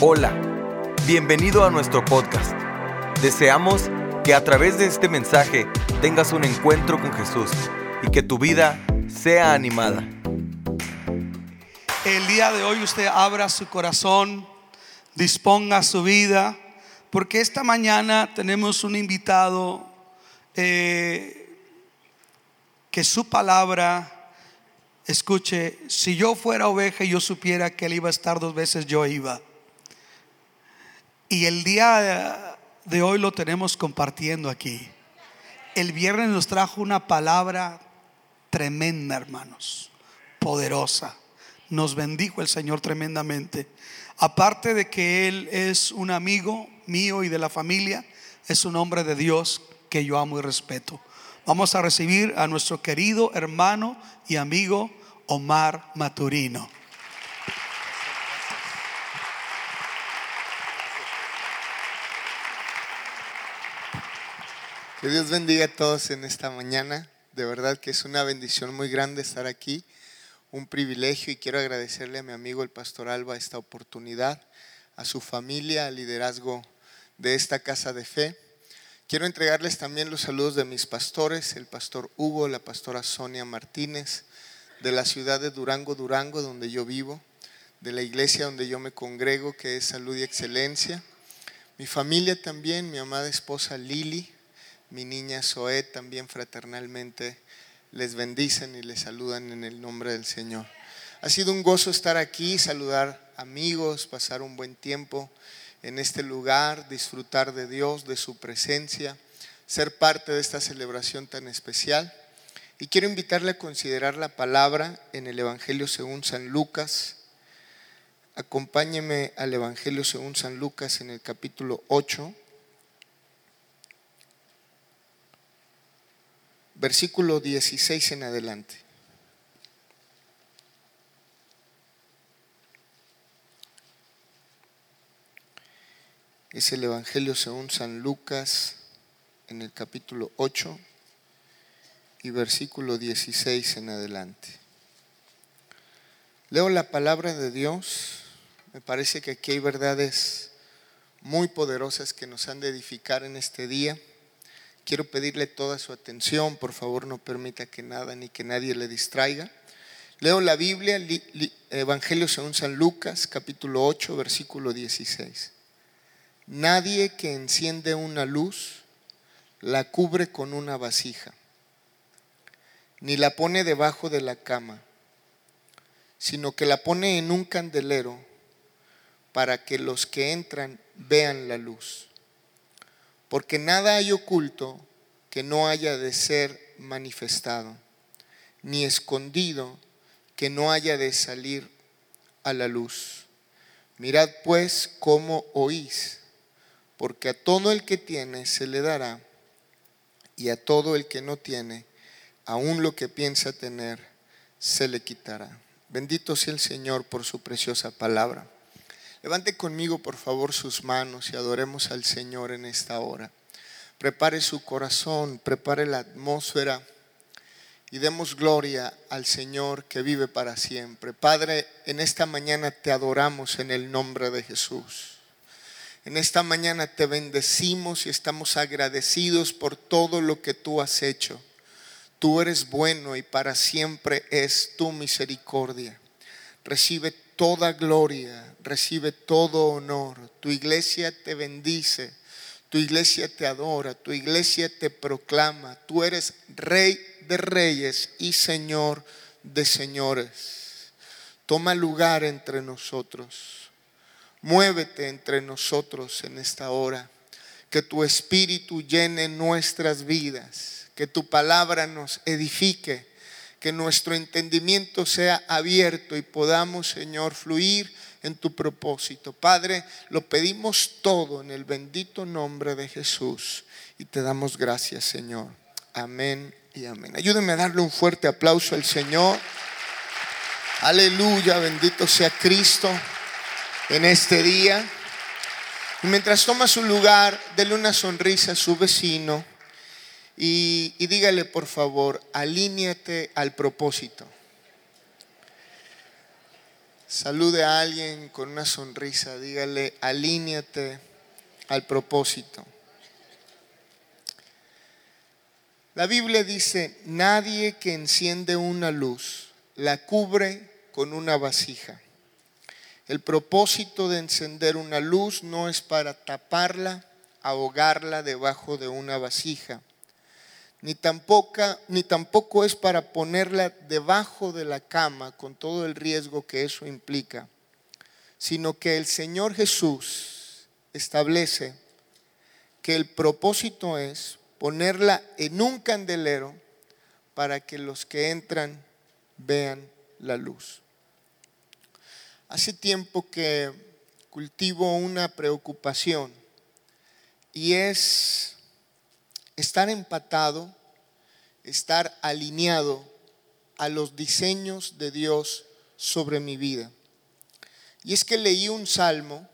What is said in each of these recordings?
Hola, bienvenido a nuestro podcast. Deseamos que a través de este mensaje tengas un encuentro con Jesús y que tu vida sea animada. El día de hoy usted abra su corazón, disponga su vida, porque esta mañana tenemos un invitado eh, que su palabra, escuche, si yo fuera oveja y yo supiera que él iba a estar dos veces, yo iba. Y el día de hoy lo tenemos compartiendo aquí. El viernes nos trajo una palabra tremenda, hermanos, poderosa. Nos bendijo el Señor tremendamente. Aparte de que Él es un amigo mío y de la familia, es un hombre de Dios que yo amo y respeto. Vamos a recibir a nuestro querido hermano y amigo Omar Maturino. Que Dios bendiga a todos en esta mañana. De verdad que es una bendición muy grande estar aquí, un privilegio y quiero agradecerle a mi amigo el pastor Alba esta oportunidad, a su familia, al liderazgo de esta casa de fe. Quiero entregarles también los saludos de mis pastores, el pastor Hugo, la pastora Sonia Martínez, de la ciudad de Durango, Durango, donde yo vivo, de la iglesia donde yo me congrego, que es Salud y Excelencia. Mi familia también, mi amada esposa Lili, mi niña Zoe también fraternalmente les bendicen y les saludan en el nombre del Señor. Ha sido un gozo estar aquí, saludar amigos, pasar un buen tiempo en este lugar, disfrutar de Dios, de su presencia, ser parte de esta celebración tan especial. Y quiero invitarle a considerar la palabra en el Evangelio según San Lucas. Acompáñeme al Evangelio según San Lucas en el capítulo 8. Versículo 16 en adelante. Es el Evangelio según San Lucas en el capítulo 8 y versículo 16 en adelante. Leo la palabra de Dios. Me parece que aquí hay verdades muy poderosas que nos han de edificar en este día. Quiero pedirle toda su atención, por favor no permita que nada ni que nadie le distraiga. Leo la Biblia, Evangelio según San Lucas, capítulo 8, versículo 16. Nadie que enciende una luz la cubre con una vasija, ni la pone debajo de la cama, sino que la pone en un candelero para que los que entran vean la luz porque nada hay oculto que no haya de ser manifestado, ni escondido que no haya de salir a la luz. Mirad pues cómo oís, porque a todo el que tiene se le dará, y a todo el que no tiene, aún lo que piensa tener, se le quitará. Bendito sea el Señor por su preciosa palabra. Levante conmigo, por favor, sus manos y adoremos al Señor en esta hora. Prepare su corazón, prepare la atmósfera y demos gloria al Señor que vive para siempre. Padre, en esta mañana te adoramos en el nombre de Jesús. En esta mañana te bendecimos y estamos agradecidos por todo lo que tú has hecho. Tú eres bueno y para siempre es tu misericordia. Recibe toda gloria, recibe todo honor. Tu iglesia te bendice, tu iglesia te adora, tu iglesia te proclama. Tú eres rey de reyes y señor de señores. Toma lugar entre nosotros. Muévete entre nosotros en esta hora. Que tu espíritu llene nuestras vidas. Que tu palabra nos edifique que nuestro entendimiento sea abierto y podamos, Señor, fluir en tu propósito. Padre, lo pedimos todo en el bendito nombre de Jesús y te damos gracias, Señor. Amén y amén. Ayúdenme a darle un fuerte aplauso al Señor. Aleluya, bendito sea Cristo en este día. Y mientras toma su lugar, dele una sonrisa a su vecino y, dígale por favor, alíñate al propósito. Salude a alguien con una sonrisa, dígale, alíñate al propósito. La Biblia dice, nadie que enciende una luz la cubre con una vasija. El propósito de encender una luz no es para taparla, ahogarla debajo de una vasija, ni tampoco, ni tampoco es para ponerla debajo de la cama con todo el riesgo que eso implica, sino que el Señor Jesús establece que el propósito es ponerla en un candelero para que los que entran vean la luz. Hace tiempo que cultivo una preocupación y es estar empatado, estar alineado a los diseños de Dios sobre mi vida. Y es que leí un salmo,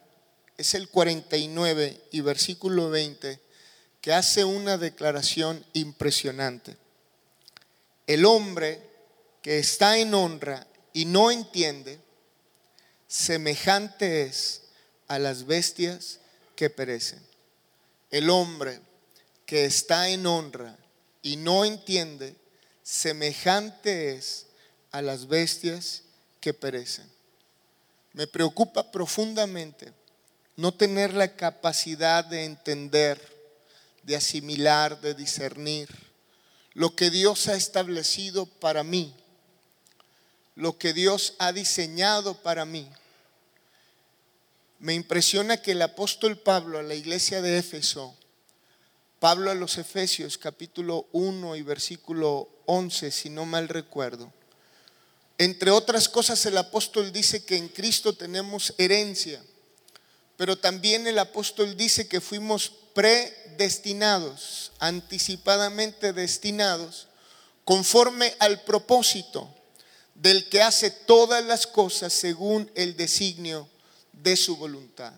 es el 49 y versículo 20, que hace una declaración impresionante. El hombre que está en honra y no entiende, semejante es a las bestias que perecen. El hombre que está en honra y no entiende, semejante es a las bestias que perecen. Me preocupa profundamente no tener la capacidad de entender, de asimilar, de discernir lo que Dios ha establecido para mí, lo que Dios ha diseñado para mí. Me impresiona que el apóstol Pablo a la iglesia de Éfeso Pablo a los Efesios capítulo 1 y versículo 11, si no mal recuerdo. Entre otras cosas el apóstol dice que en Cristo tenemos herencia, pero también el apóstol dice que fuimos predestinados, anticipadamente destinados, conforme al propósito del que hace todas las cosas según el designio de su voluntad.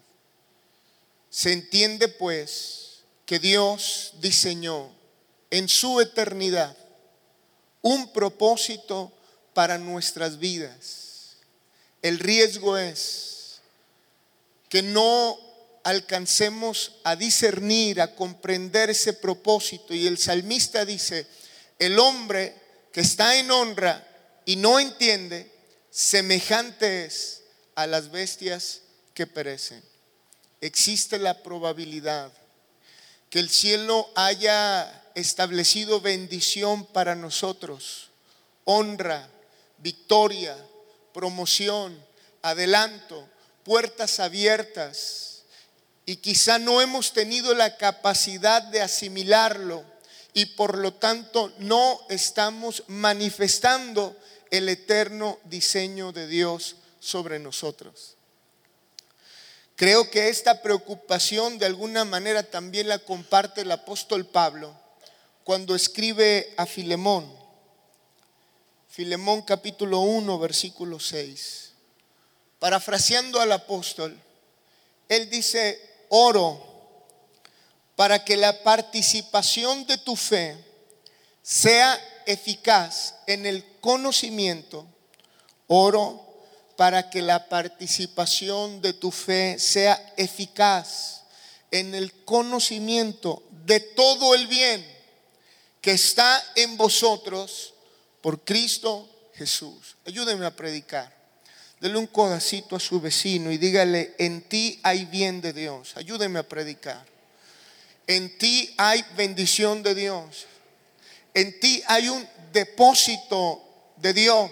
Se entiende pues que Dios diseñó en su eternidad un propósito para nuestras vidas. El riesgo es que no alcancemos a discernir, a comprender ese propósito. Y el salmista dice, el hombre que está en honra y no entiende, semejante es a las bestias que perecen. Existe la probabilidad que el cielo haya establecido bendición para nosotros, honra, victoria, promoción, adelanto, puertas abiertas. Y quizá no hemos tenido la capacidad de asimilarlo y por lo tanto no estamos manifestando el eterno diseño de Dios sobre nosotros. Creo que esta preocupación de alguna manera también la comparte el apóstol Pablo cuando escribe a Filemón. Filemón capítulo 1, versículo 6. Parafraseando al apóstol, él dice, oro para que la participación de tu fe sea eficaz en el conocimiento, oro para que la participación de tu fe sea eficaz en el conocimiento de todo el bien que está en vosotros por Cristo Jesús. Ayúdeme a predicar. Dele un codacito a su vecino y dígale, en ti hay bien de Dios. Ayúdeme a predicar. En ti hay bendición de Dios. En ti hay un depósito de Dios.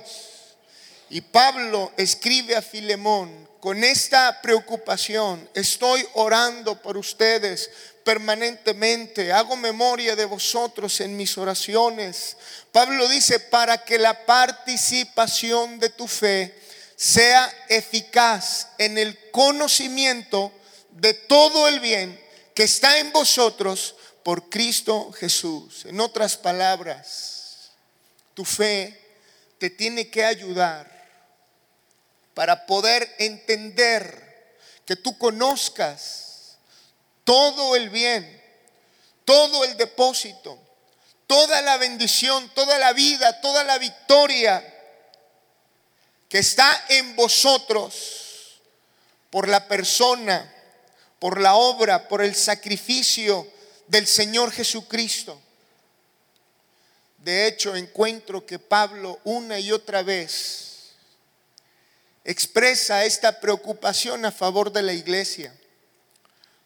Y Pablo escribe a Filemón con esta preocupación, estoy orando por ustedes permanentemente, hago memoria de vosotros en mis oraciones. Pablo dice, para que la participación de tu fe sea eficaz en el conocimiento de todo el bien que está en vosotros por Cristo Jesús. En otras palabras, tu fe te tiene que ayudar para poder entender que tú conozcas todo el bien, todo el depósito, toda la bendición, toda la vida, toda la victoria que está en vosotros por la persona, por la obra, por el sacrificio del Señor Jesucristo. De hecho, encuentro que Pablo una y otra vez expresa esta preocupación a favor de la iglesia.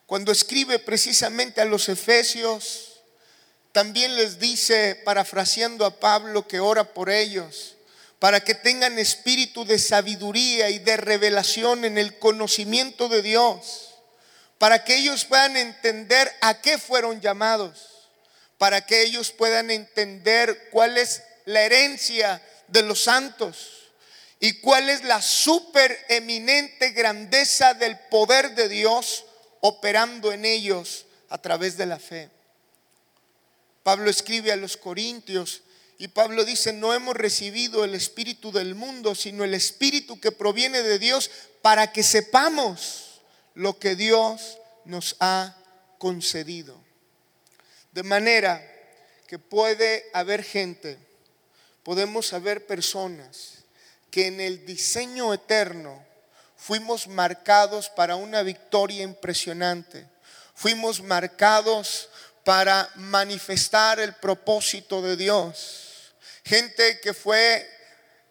Cuando escribe precisamente a los efesios, también les dice, parafraseando a Pablo, que ora por ellos, para que tengan espíritu de sabiduría y de revelación en el conocimiento de Dios, para que ellos puedan entender a qué fueron llamados para que ellos puedan entender cuál es la herencia de los santos y cuál es la supereminente grandeza del poder de Dios operando en ellos a través de la fe. Pablo escribe a los Corintios y Pablo dice, no hemos recibido el espíritu del mundo, sino el espíritu que proviene de Dios para que sepamos lo que Dios nos ha concedido. De manera que puede haber gente, podemos haber personas en el diseño eterno fuimos marcados para una victoria impresionante. Fuimos marcados para manifestar el propósito de Dios. Gente que fue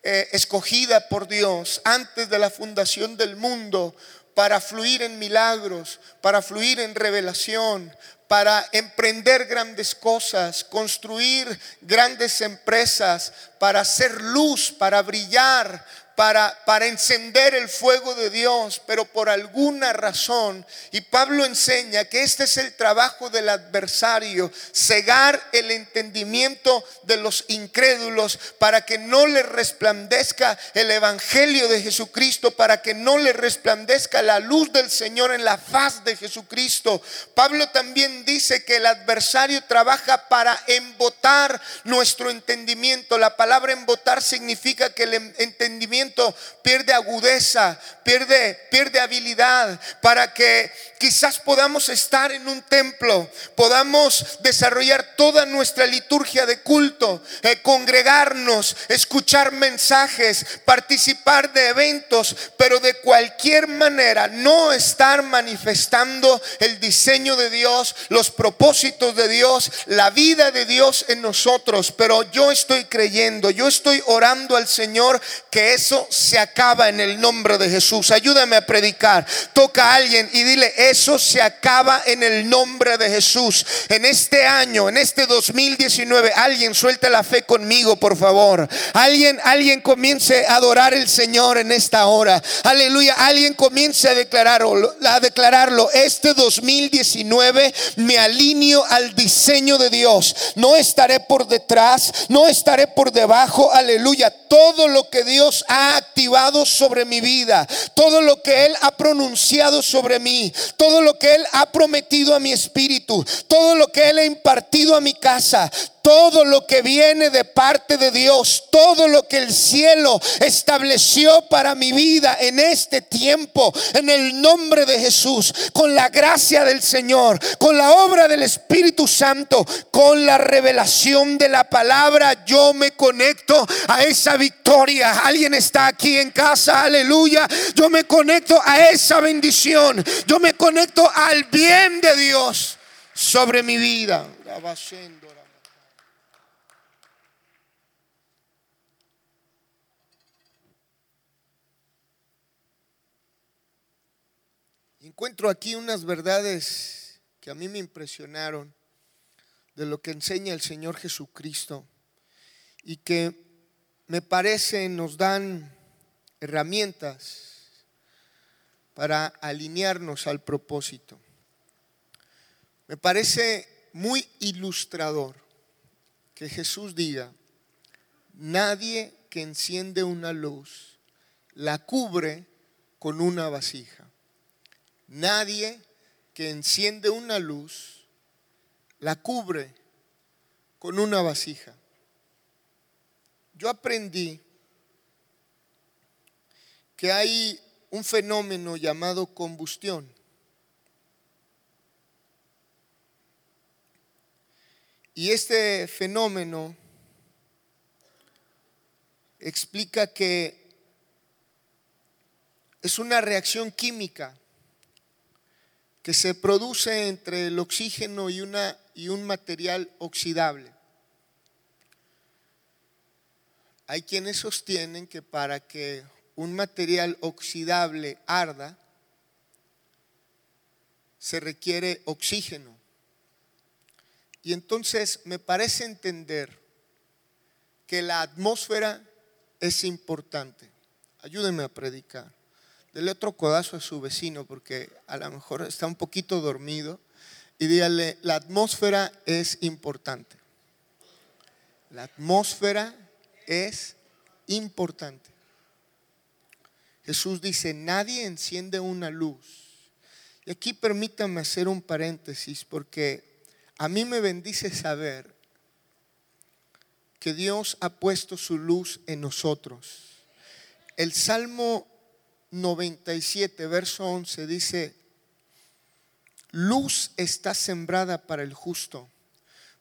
eh, escogida por Dios antes de la fundación del mundo para fluir en milagros, para fluir en revelación, para emprender grandes cosas, construir grandes empresas, para hacer luz, para brillar, para, encender el fuego de Dios, pero por alguna razón, y Pablo enseña que este es el trabajo del adversario, cegar el entendimiento de los incrédulos para que no le resplandezca el Evangelio de Jesucristo, para que no le resplandezca la luz del Señor en la faz de Jesucristo. Pablo también dice que el adversario trabaja para embotar nuestro entendimiento. La palabra embotar significa que el entendimiento pierde agudeza, pierde, pierde habilidad para que quizás podamos estar en un templo, podamos desarrollar toda nuestra liturgia de culto, eh, congregarnos, escuchar mensajes, participar de eventos, pero de cualquier manera no estar manifestando el diseño de Dios, los propósitos de Dios, la vida de Dios en nosotros. Pero yo estoy creyendo, yo estoy orando al Señor que eso se acaba en el nombre de Jesús. Ayúdame a predicar. Toca a alguien y dile, eso se acaba en el nombre de Jesús. En este año, en este 2019, alguien suelte la fe conmigo, por favor. Alguien, alguien comience a adorar el Señor en esta hora. Aleluya. Alguien comience a declararlo, a declararlo. Este 2019 me alineo al diseño de Dios. No estaré por detrás, no estaré por debajo. Aleluya. Todo lo que Dios ha activado sobre mi vida, todo lo que Él ha pronunciado sobre mí, todo lo que Él ha prometido a mi espíritu, todo lo que Él ha impartido a mi casa, todo lo que viene de parte de Dios, todo lo que el cielo estableció para mi vida en este tiempo, en el nombre de Jesús, con la gracia del Señor, con la obra del Espíritu Santo, con la revelación de la palabra, yo me conecto a esa victoria. Alguien está aquí en casa, aleluya. Yo me conecto a esa bendición. Yo me conecto al bien de Dios sobre mi vida. Encuentro aquí unas verdades que a mí me impresionaron de lo que enseña el Señor Jesucristo y que me parece nos dan herramientas para alinearnos al propósito. Me parece muy ilustrador que Jesús diga, nadie que enciende una luz la cubre con una vasija. Nadie que enciende una luz la cubre con una vasija. Yo aprendí que hay un fenómeno llamado combustión. Y este fenómeno explica que es una reacción química que se produce entre el oxígeno y, una, y un material oxidable. Hay quienes sostienen que para que un material oxidable arda, se requiere oxígeno. Y entonces me parece entender que la atmósfera es importante. Ayúdenme a predicar. Dele otro codazo a su vecino porque a lo mejor está un poquito dormido y dígale, la atmósfera es importante. La atmósfera es importante. Jesús dice, nadie enciende una luz. Y aquí permítanme hacer un paréntesis porque a mí me bendice saber que Dios ha puesto su luz en nosotros. El Salmo 97, verso 11 dice, luz está sembrada para el justo.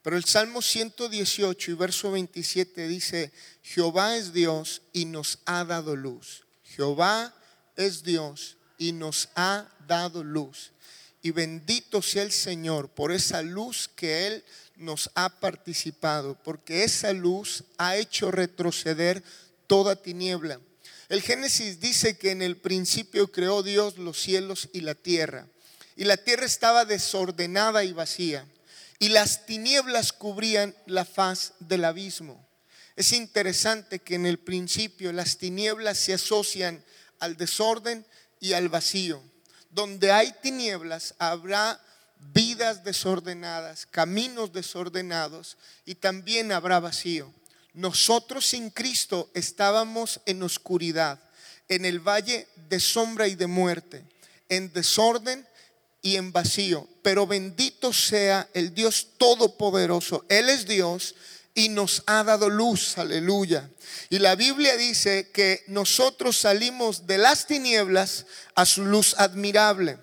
Pero el Salmo 118 y verso 27 dice, Jehová es Dios y nos ha dado luz. Jehová es Dios y nos ha dado luz. Y bendito sea el Señor por esa luz que Él nos ha participado, porque esa luz ha hecho retroceder toda tiniebla. El Génesis dice que en el principio creó Dios los cielos y la tierra, y la tierra estaba desordenada y vacía, y las tinieblas cubrían la faz del abismo. Es interesante que en el principio las tinieblas se asocian al desorden y al vacío. Donde hay tinieblas habrá vidas desordenadas, caminos desordenados y también habrá vacío. Nosotros sin Cristo estábamos en oscuridad, en el valle de sombra y de muerte, en desorden y en vacío. Pero bendito sea el Dios Todopoderoso. Él es Dios y nos ha dado luz, aleluya. Y la Biblia dice que nosotros salimos de las tinieblas a su luz admirable.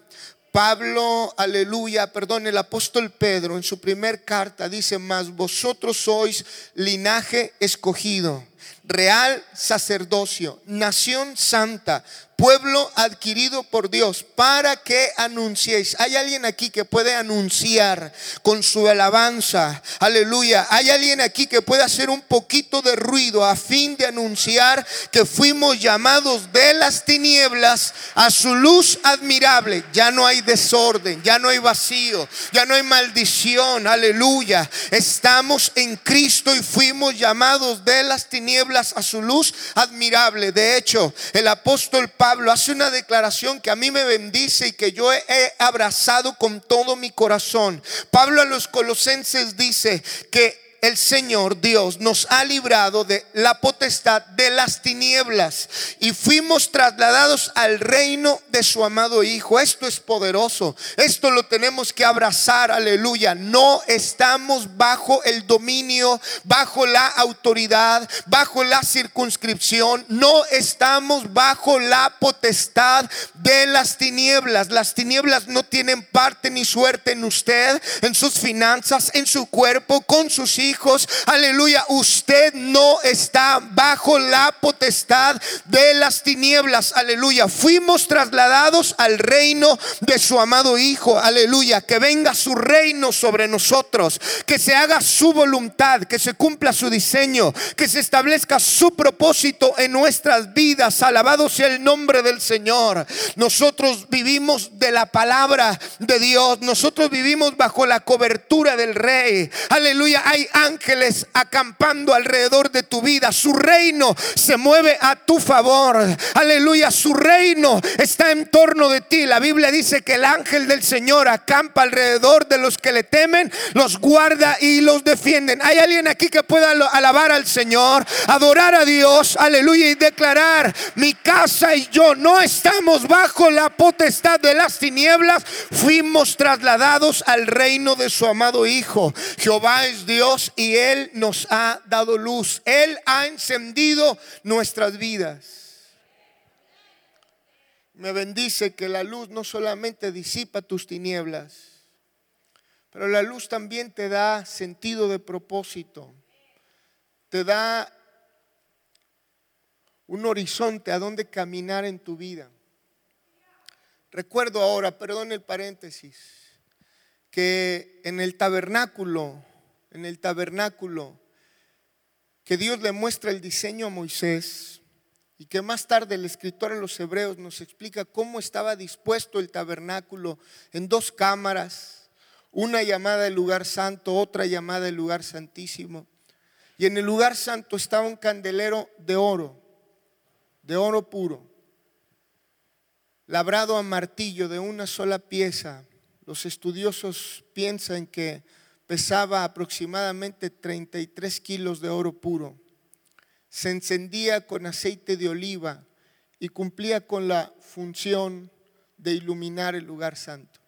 Pablo, aleluya, perdón, el apóstol Pedro en su primer carta dice, mas vosotros sois linaje escogido, real sacerdocio, nación santa, pueblo adquirido por Dios para que anunciéis. Hay alguien aquí que puede anunciar con su alabanza. Aleluya. Hay alguien aquí que puede hacer un poquito de ruido a fin de anunciar que fuimos llamados de las tinieblas a su luz admirable. Ya no hay desorden, ya no hay vacío, ya no hay maldición. Aleluya. Estamos en Cristo y fuimos llamados de las tinieblas a su luz admirable. De hecho, el apóstol Pablo Pablo hace una declaración que a mí me bendice y que yo he abrazado con todo mi corazón. Pablo a los colosenses dice que el Señor Dios nos ha librado de la potestad de las tinieblas y fuimos trasladados al reino de su amado Hijo. Esto es poderoso. Esto lo tenemos que abrazar. Aleluya. No estamos bajo el dominio, bajo la autoridad, bajo la circunscripción. No estamos bajo la potestad de las tinieblas. Las tinieblas no tienen parte ni suerte en usted, en sus finanzas, en su cuerpo, con sus hijos hijos, aleluya, usted no está bajo la potestad de las tinieblas, aleluya. Fuimos trasladados al reino de su amado Hijo, aleluya. Que venga su reino sobre nosotros, que se haga su voluntad, que se cumpla su diseño, que se establezca su propósito en nuestras vidas. Alabado sea el nombre del Señor. Nosotros vivimos de la palabra de Dios, nosotros vivimos bajo la cobertura del Rey, aleluya. Hay ángeles acampando alrededor de tu vida. Su reino se mueve a tu favor. Aleluya, su reino está en torno de ti. La Biblia dice que el ángel del Señor acampa alrededor de los que le temen, los guarda y los defienden. ¿Hay alguien aquí que pueda alabar al Señor, adorar a Dios, aleluya, y declarar, mi casa y yo no estamos bajo la potestad de las tinieblas, fuimos trasladados al reino de su amado Hijo. Jehová es Dios y Él nos ha dado luz. Él ha encendido nuestras vidas. Me bendice que la luz no solamente disipa tus tinieblas, pero la luz también te da sentido de propósito, te da un horizonte a donde caminar en tu vida. Recuerdo ahora, perdón el paréntesis, que en el tabernáculo, en el tabernáculo, que Dios le muestra el diseño a Moisés y que más tarde el escritor a los hebreos nos explica cómo estaba dispuesto el tabernáculo en dos cámaras, una llamada el lugar santo, otra llamada el lugar santísimo. Y en el lugar santo estaba un candelero de oro, de oro puro, labrado a martillo de una sola pieza. Los estudiosos piensan que pesaba aproximadamente 33 kilos de oro puro. Se encendía con aceite de oliva y cumplía con la función de iluminar el lugar santo.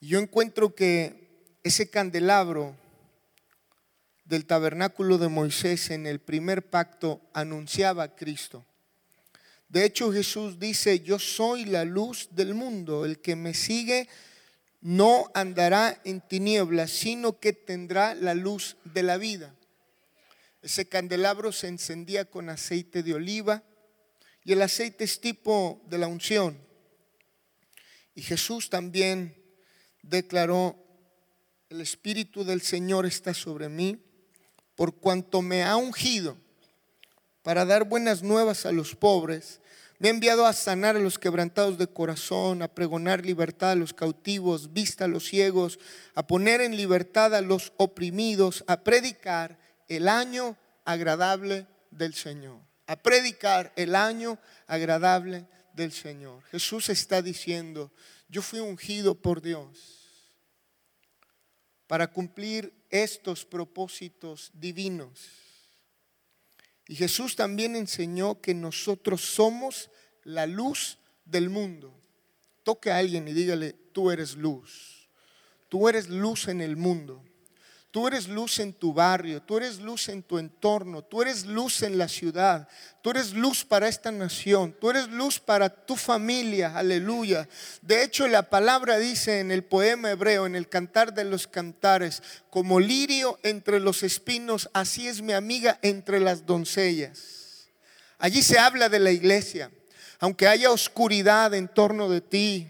Yo encuentro que ese candelabro del tabernáculo de Moisés en el primer pacto anunciaba a Cristo. De hecho Jesús dice, yo soy la luz del mundo, el que me sigue no andará en tinieblas, sino que tendrá la luz de la vida. Ese candelabro se encendía con aceite de oliva y el aceite es tipo de la unción. Y Jesús también declaró, el Espíritu del Señor está sobre mí, por cuanto me ha ungido para dar buenas nuevas a los pobres me ha enviado a sanar a los quebrantados de corazón, a pregonar libertad a los cautivos, vista a los ciegos, a poner en libertad a los oprimidos, a predicar el año agradable del Señor. A predicar el año agradable del Señor. Jesús está diciendo, yo fui ungido por Dios para cumplir estos propósitos divinos. Y Jesús también enseñó que nosotros somos la luz del mundo. Toque a alguien y dígale, tú eres luz. Tú eres luz en el mundo. Tú eres luz en tu barrio, tú eres luz en tu entorno, tú eres luz en la ciudad, tú eres luz para esta nación, tú eres luz para tu familia, aleluya. De hecho, la palabra dice en el poema hebreo, en el cantar de los cantares, como lirio entre los espinos, así es mi amiga entre las doncellas. Allí se habla de la iglesia aunque haya oscuridad en torno de ti,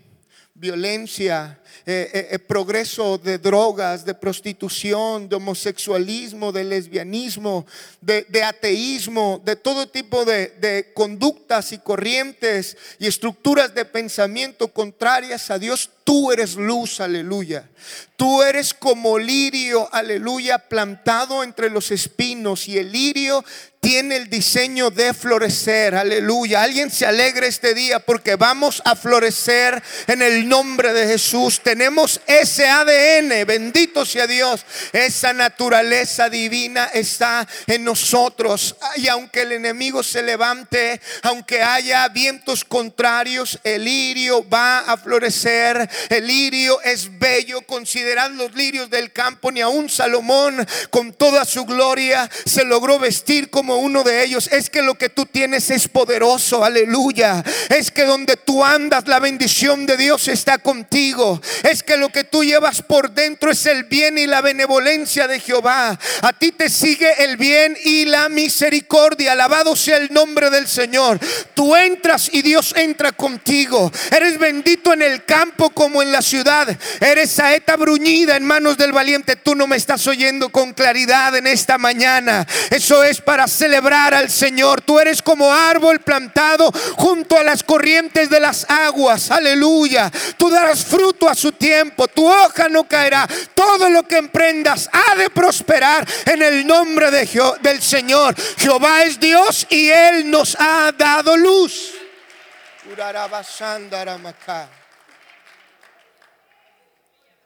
violencia, eh, eh, eh, progreso de drogas, de prostitución, de homosexualismo, de lesbianismo, de, ateísmo, de todo tipo de, de, conductas y corrientes y estructuras de pensamiento contrarias a Dios, tú eres luz, aleluya. Tú eres como lirio, aleluya, plantado entre los espinos y el lirio tiene el diseño de florecer, aleluya. Alguien se alegre este día porque vamos a florecer en el nombre de Jesús. Tenemos ese ADN, bendito sea Dios. Esa naturaleza divina está en nosotros. Y aunque el enemigo se levante, aunque haya vientos contrarios, el lirio va a florecer. El lirio es bello, considerad los lirios del campo, ni aun Salomón con toda su gloria se logró vestir como uno de ellos. Es que lo que tú tienes es poderoso, aleluya. Es que donde tú andas, la bendición de Dios está contigo. Es que lo que tú llevas por dentro es el bien y la benevolencia de Jehová. A ti te sigue el bien y la misericordia. Alabado sea el nombre del Señor. Tú entras y Dios entra contigo. Eres bendito en el campo como en la ciudad. Eres saeta bruñida en manos del valiente. Tú no me estás oyendo con claridad en esta mañana. Eso es para celebrar al Señor. Tú eres como árbol plantado junto a las corrientes de las aguas. Aleluya. Tú darás fruto a su tiempo. Tu hoja no caerá. Todo lo que emprendas ha de prosperar en el nombre de del Señor. Jehová es Dios y Él nos ha dado luz.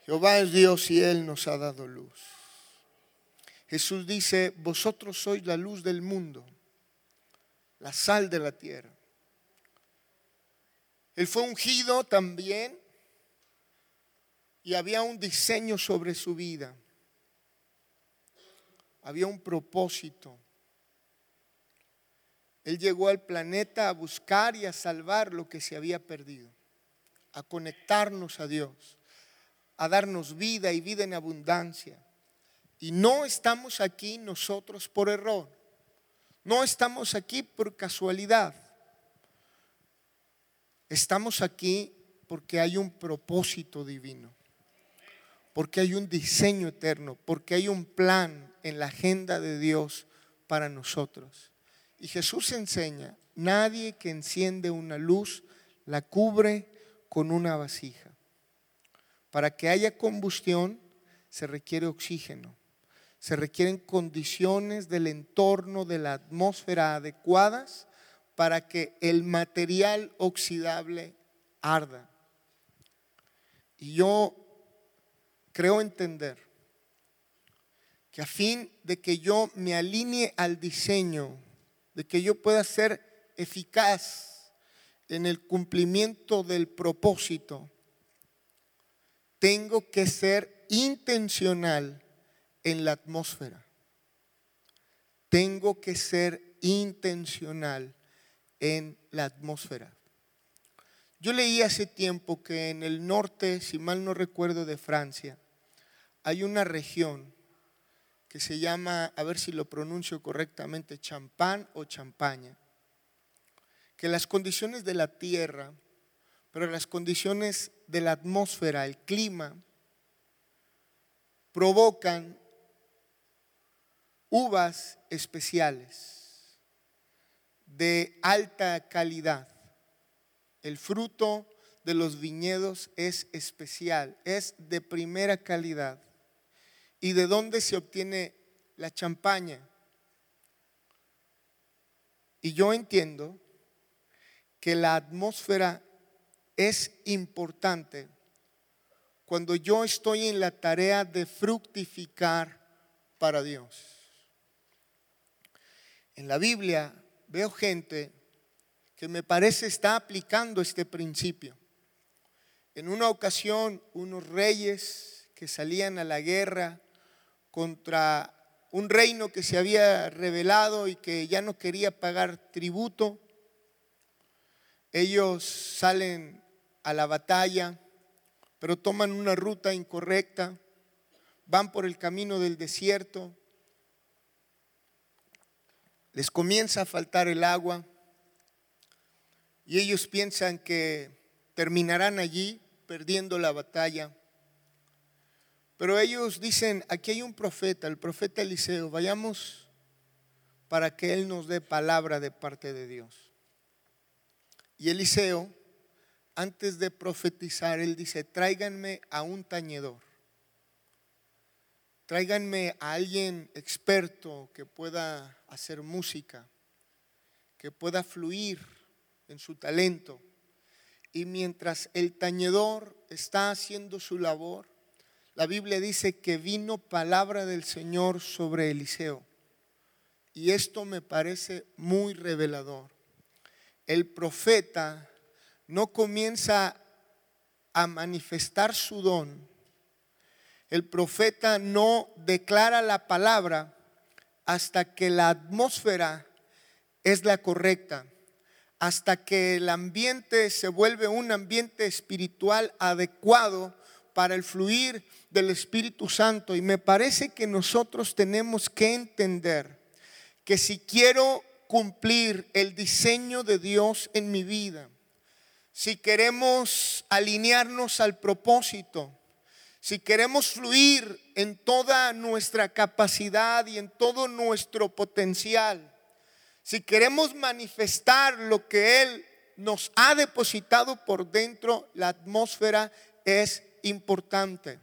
Jehová es Dios y Él nos ha dado luz. Jesús dice, vosotros sois la luz del mundo, la sal de la tierra. Él fue ungido también y había un diseño sobre su vida. Había un propósito. Él llegó al planeta a buscar y a salvar lo que se había perdido, a conectarnos a Dios, a darnos vida y vida en abundancia. Y no estamos aquí nosotros por error. No estamos aquí por casualidad. Estamos aquí porque hay un propósito divino, porque hay un diseño eterno, porque hay un plan en la agenda de Dios para nosotros. Y Jesús enseña, nadie que enciende una luz la cubre con una vasija. Para que haya combustión se requiere oxígeno, se requieren condiciones del entorno, de la atmósfera adecuadas para que el material oxidable arda. Y yo creo entender que a fin de que yo me alinee al diseño, de que yo pueda ser eficaz en el cumplimiento del propósito, tengo que ser intencional en la atmósfera. Tengo que ser intencional en la atmósfera. Yo leí hace tiempo que en el norte, si mal no recuerdo, de Francia, hay una región que se llama, a ver si lo pronuncio correctamente, champán o champaña, que las condiciones de la tierra, pero las condiciones de la atmósfera, el clima, provocan uvas especiales de alta calidad. El fruto de los viñedos es especial, es de primera calidad. ¿Y de dónde se obtiene la champaña? Y yo entiendo que la atmósfera es importante cuando yo estoy en la tarea de fructificar para Dios. En la Biblia veo gente que me parece está aplicando este principio. En una ocasión, unos reyes que salían a la guerra contra un reino que se había revelado y que ya no quería pagar tributo, ellos salen a la batalla pero toman una ruta incorrecta, van por el camino del desierto, les comienza a faltar el agua y ellos piensan que terminarán allí perdiendo la batalla. Pero ellos dicen, aquí hay un profeta, el profeta Eliseo, vayamos para que él nos dé palabra de parte de Dios. Y Eliseo antes de profetizar, él dice, tráiganme a un tañedor. Tráiganme a alguien experto que pueda hacer música, que pueda fluir en su talento. Y mientras el tañedor está haciendo su labor, la Biblia dice que vino palabra del Señor sobre Eliseo. Y esto me parece muy revelador. El profeta no comienza a manifestar su don, el profeta no declara la palabra hasta que la atmósfera es la correcta, hasta que el ambiente se vuelve un ambiente espiritual adecuado para el fluir del Espíritu Santo. Y me parece que nosotros tenemos que entender que si quiero cumplir el diseño de Dios en mi vida, si queremos alinearnos al propósito, si queremos fluir en toda nuestra capacidad y en todo nuestro potencial, si queremos manifestar lo que Él nos ha depositado por dentro, la atmósfera es importante.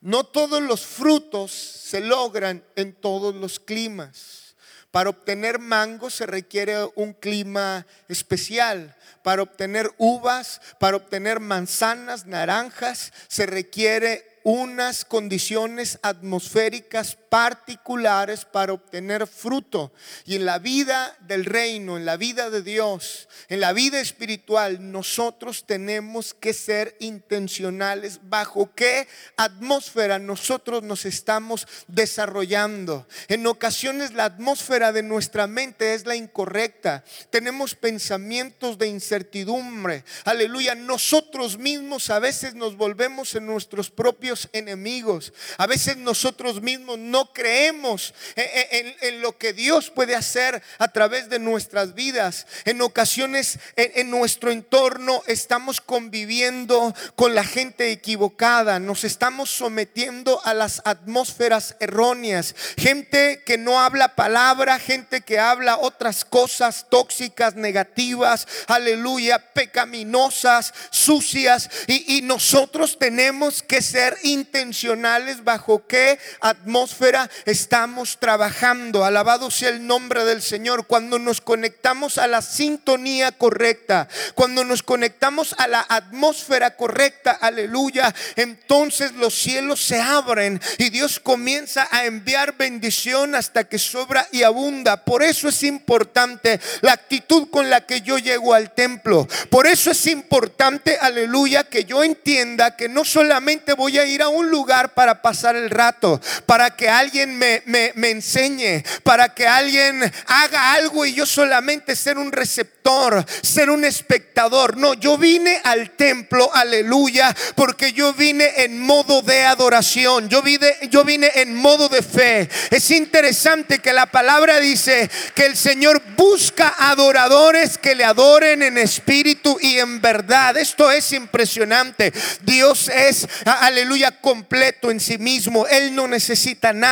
No todos los frutos se logran en todos los climas. Para obtener mango se requiere un clima especial para obtener uvas, para obtener manzanas, naranjas, se requiere unas condiciones atmosféricas particulares para obtener fruto. Y en la vida del reino, en la vida de Dios, en la vida espiritual, nosotros tenemos que ser intencionales bajo qué atmósfera nosotros nos estamos desarrollando. En ocasiones la atmósfera de nuestra mente es la incorrecta. Tenemos pensamientos de incertidumbre. Aleluya. Nosotros mismos a veces nos volvemos en nuestros propios enemigos. A veces nosotros mismos no creemos en, en lo que Dios puede hacer a través de nuestras vidas. En ocasiones en, nuestro entorno estamos conviviendo con la gente equivocada, nos estamos sometiendo a las atmósferas erróneas, gente que no habla palabra, gente que habla otras cosas tóxicas, negativas, aleluya, pecaminosas, sucias, y, y nosotros tenemos que ser intencionales bajo qué atmósfera estamos trabajando. Alabado sea el nombre del Señor. Cuando nos conectamos a la sintonía correcta, cuando nos conectamos a la atmósfera correcta, aleluya, entonces los cielos se abren y Dios comienza a enviar bendición hasta que sobra y abunda. Por eso es importante la actitud con la que yo llego al templo. Por eso es importante, aleluya, que yo entienda que no solamente voy a ir a un lugar para pasar el rato, para que alguien me, me, me enseñe, para que alguien haga algo y yo solamente ser un receptor, ser un espectador. No, yo vine al templo, aleluya, porque yo vine en modo de adoración. Yo vine, yo vine en modo de fe. Es interesante que la palabra dice que el Señor busca adoradores que le adoren en espíritu y en verdad. Esto es impresionante. Dios es, aleluya, completo en sí mismo. Él no necesita nada,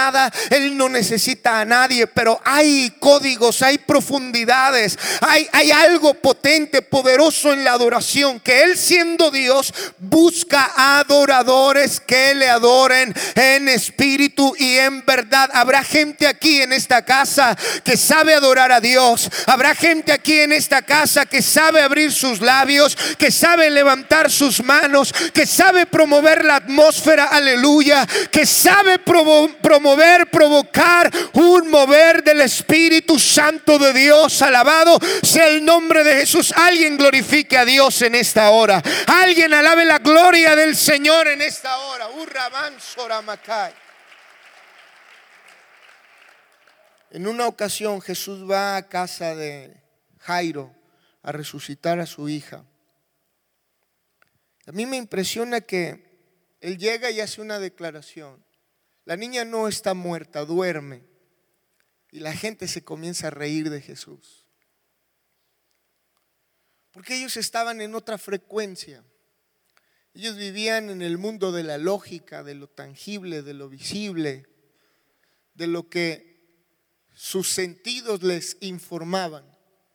Él no necesita a nadie, pero hay códigos, hay profundidades, hay, hay algo potente, poderoso en la adoración, que Él siendo Dios busca adoradores que le adoren en espíritu y en verdad. Habrá gente aquí en esta casa que sabe adorar a Dios. Habrá gente aquí en esta casa que sabe abrir sus labios, que sabe levantar sus manos, que sabe promover la atmósfera, aleluya, que sabe promover, provocar un mover del Espíritu Santo de Dios. Alabado sea el nombre de Jesús. Alguien glorifique a Dios en esta hora. Alguien alabe la gloria del Señor en esta hora. En una ocasión Jesús va a casa de Jairo a resucitar a su hija. A mí me impresiona que él llega y hace una declaración. La niña no está muerta, duerme. Y la gente se comienza a reír de Jesús. Porque ellos estaban en otra frecuencia. Ellos vivían en el mundo de la lógica, de lo tangible, de lo visible, de lo que sus sentidos les informaban.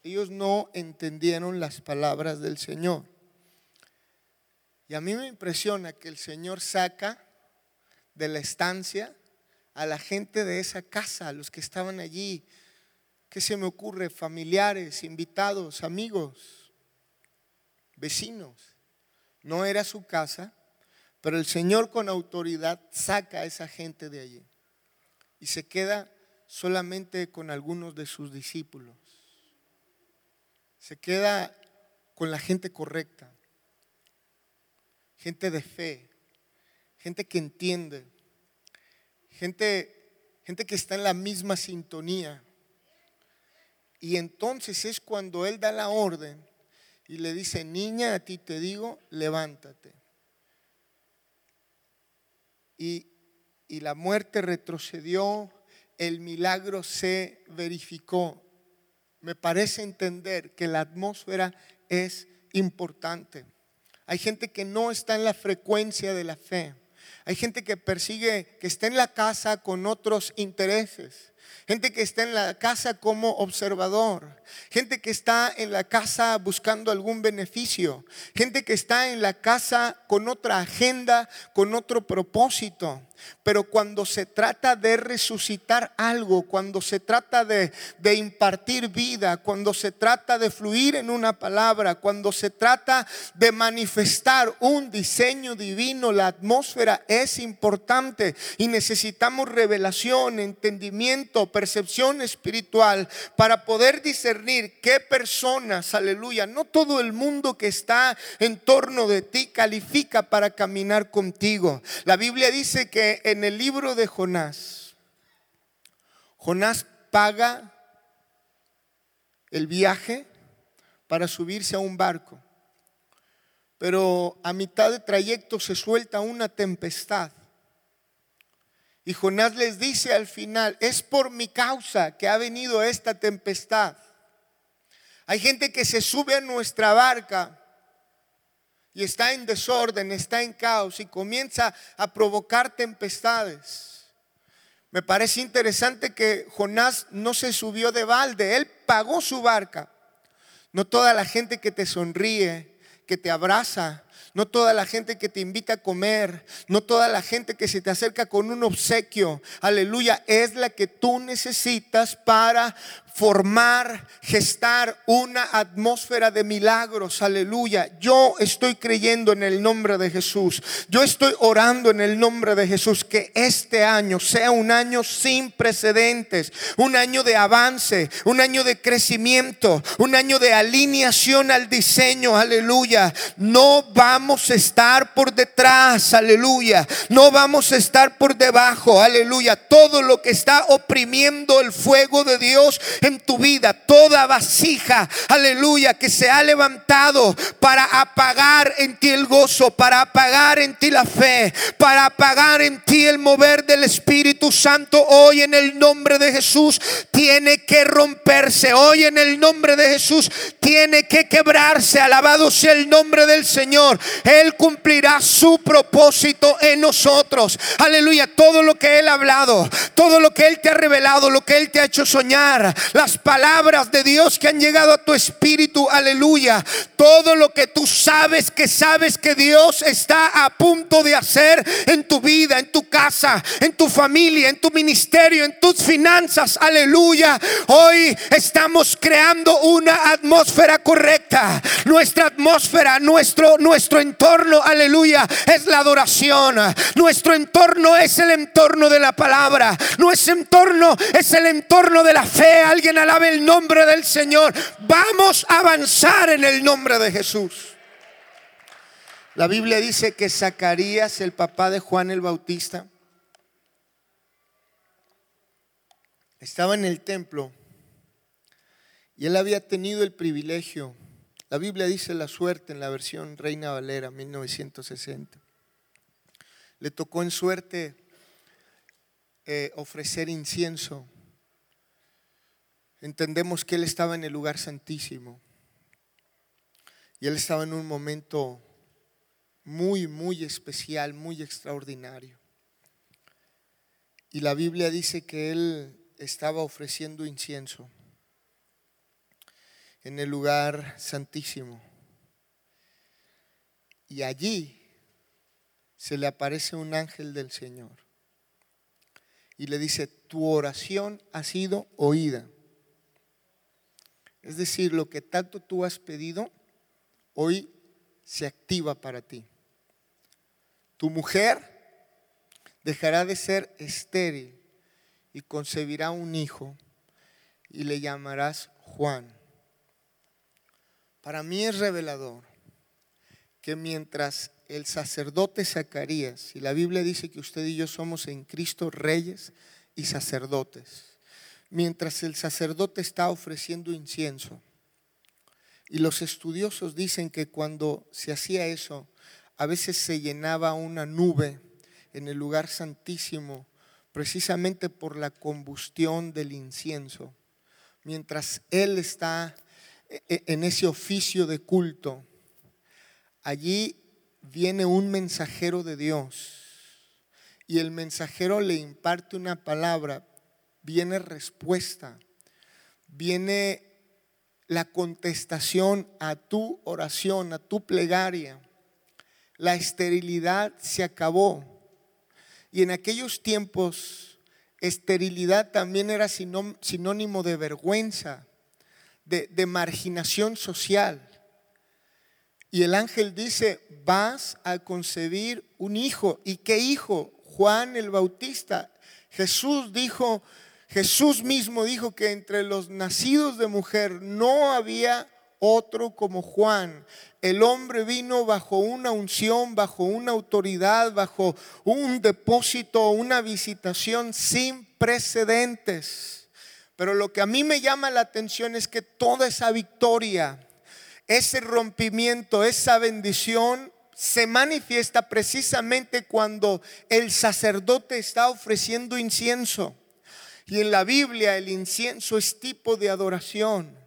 Ellos no entendieron las palabras del Señor. Y a mí me impresiona que el Señor saca de la estancia a la gente de esa casa, a los que estaban allí. ¿Qué se me ocurre? Familiares, invitados, amigos, vecinos. No era su casa, pero el Señor con autoridad saca a esa gente de allí y se queda solamente con algunos de sus discípulos. Se queda con la gente correcta gente de fe, gente que entiende, gente, gente que está en la misma sintonía. Y entonces es cuando Él da la orden y le dice, niña, a ti te digo, levántate. Y, y la muerte retrocedió, el milagro se verificó. Me parece entender que la atmósfera es importante. Hay gente que no está en la frecuencia de la fe. Hay gente que persigue, que está en la casa con otros intereses. Gente que está en la casa como observador. Gente que está en la casa buscando algún beneficio. Gente que está en la casa con otra agenda, con otro propósito. Pero cuando se trata de resucitar algo, cuando se trata de, impartir vida, cuando se trata de fluir en una palabra, cuando se trata de manifestar un diseño divino, la atmósfera es importante y necesitamos revelación, entendimiento, percepción espiritual para poder discernir qué personas, aleluya, no todo el mundo que está en torno de ti califica para caminar contigo. La Biblia dice que en el libro de Jonás, Jonás paga el viaje para subirse a un barco, pero a mitad de trayecto se suelta una tempestad Y Jonás les dice al final, es por mi causa que ha venido esta tempestad. Hay gente que se sube a nuestra barca y está en desorden, está en caos y comienza a provocar tempestades. Me parece interesante que Jonás no se subió de balde, él pagó su barca. No toda la gente que te sonríe, que te abraza, no toda la gente que te invita a comer, no toda la gente que se te acerca con un obsequio, aleluya, es la que tú necesitas para formar, gestar una atmósfera de milagros. Aleluya. Yo estoy creyendo en el nombre de Jesús. Yo estoy orando en el nombre de Jesús que este año sea un año sin precedentes, un año de avance, un año de crecimiento, un año de alineación al diseño. Aleluya. No vamos a estar por detrás. Aleluya. No vamos a estar por debajo. Aleluya. Todo lo que está oprimiendo el fuego de Dios en tu vida, toda vasija, aleluya, que se ha levantado para apagar en ti el gozo, para apagar en ti la fe, para apagar en ti el mover del Espíritu Santo, hoy en el nombre de Jesús tiene que romperse, hoy en el nombre de Jesús tiene que quebrarse, alabado sea el nombre del Señor, Él cumplirá su propósito en nosotros, aleluya, todo lo que Él ha hablado, todo lo que Él te ha revelado, lo que Él te ha hecho soñar, las palabras de Dios que han llegado a tu espíritu, aleluya. Todo lo que tú sabes que sabes que Dios está a punto de hacer en tu vida, en tu casa, en tu familia, en tu ministerio, en tus finanzas, aleluya. Hoy estamos creando una atmósfera correcta. Nuestra atmósfera, nuestro, nuestro entorno, aleluya, es la adoración. Nuestro entorno es el entorno de la palabra. Nuestro entorno es el entorno de la fe. Alguien alabe el nombre del Señor. Vamos a avanzar en el nombre de Jesús. La Biblia dice que Zacarías, el papá de Juan el Bautista, estaba en el templo y él había tenido el privilegio, la Biblia dice la suerte en la versión Reina Valera 1960. Le tocó en suerte eh, ofrecer incienso entendemos que Él estaba en el lugar santísimo. Y Él estaba en un momento muy, muy especial, muy extraordinario. Y la Biblia dice que Él estaba ofreciendo incienso en el lugar santísimo. Y allí se le aparece un ángel del Señor. Y le dice, tu oración ha sido oída. Es decir, lo que tanto tú has pedido, hoy se activa para ti. Tu mujer dejará de ser estéril y concebirá un hijo y le llamarás Juan. Para mí es revelador que mientras el sacerdote Zacarías, y la Biblia dice que usted y yo somos en Cristo reyes y sacerdotes, mientras el sacerdote está ofreciendo incienso. Y los estudiosos dicen que cuando se hacía eso, a veces se llenaba una nube en el lugar santísimo, precisamente por la combustión del incienso. Mientras él está e, e, en ese oficio de culto, allí viene un mensajero de Dios y el mensajero le imparte una palabra viene respuesta, viene la contestación a tu oración, a tu plegaria. La esterilidad se acabó. Y en aquellos tiempos, esterilidad también era sinónimo de vergüenza, de, de marginación social. Y el ángel dice, vas a concebir un hijo. ¿Y qué hijo? Juan el Bautista. Jesús dijo, Jesús mismo dijo que entre los nacidos de mujer no había otro como Juan. El hombre vino bajo una unción, bajo una autoridad, bajo un depósito, una visitación sin precedentes. Pero lo que a mí me llama la atención es que toda esa victoria, ese rompimiento, esa bendición se manifiesta precisamente cuando el sacerdote está ofreciendo incienso. Y en la Biblia el incienso es tipo de adoración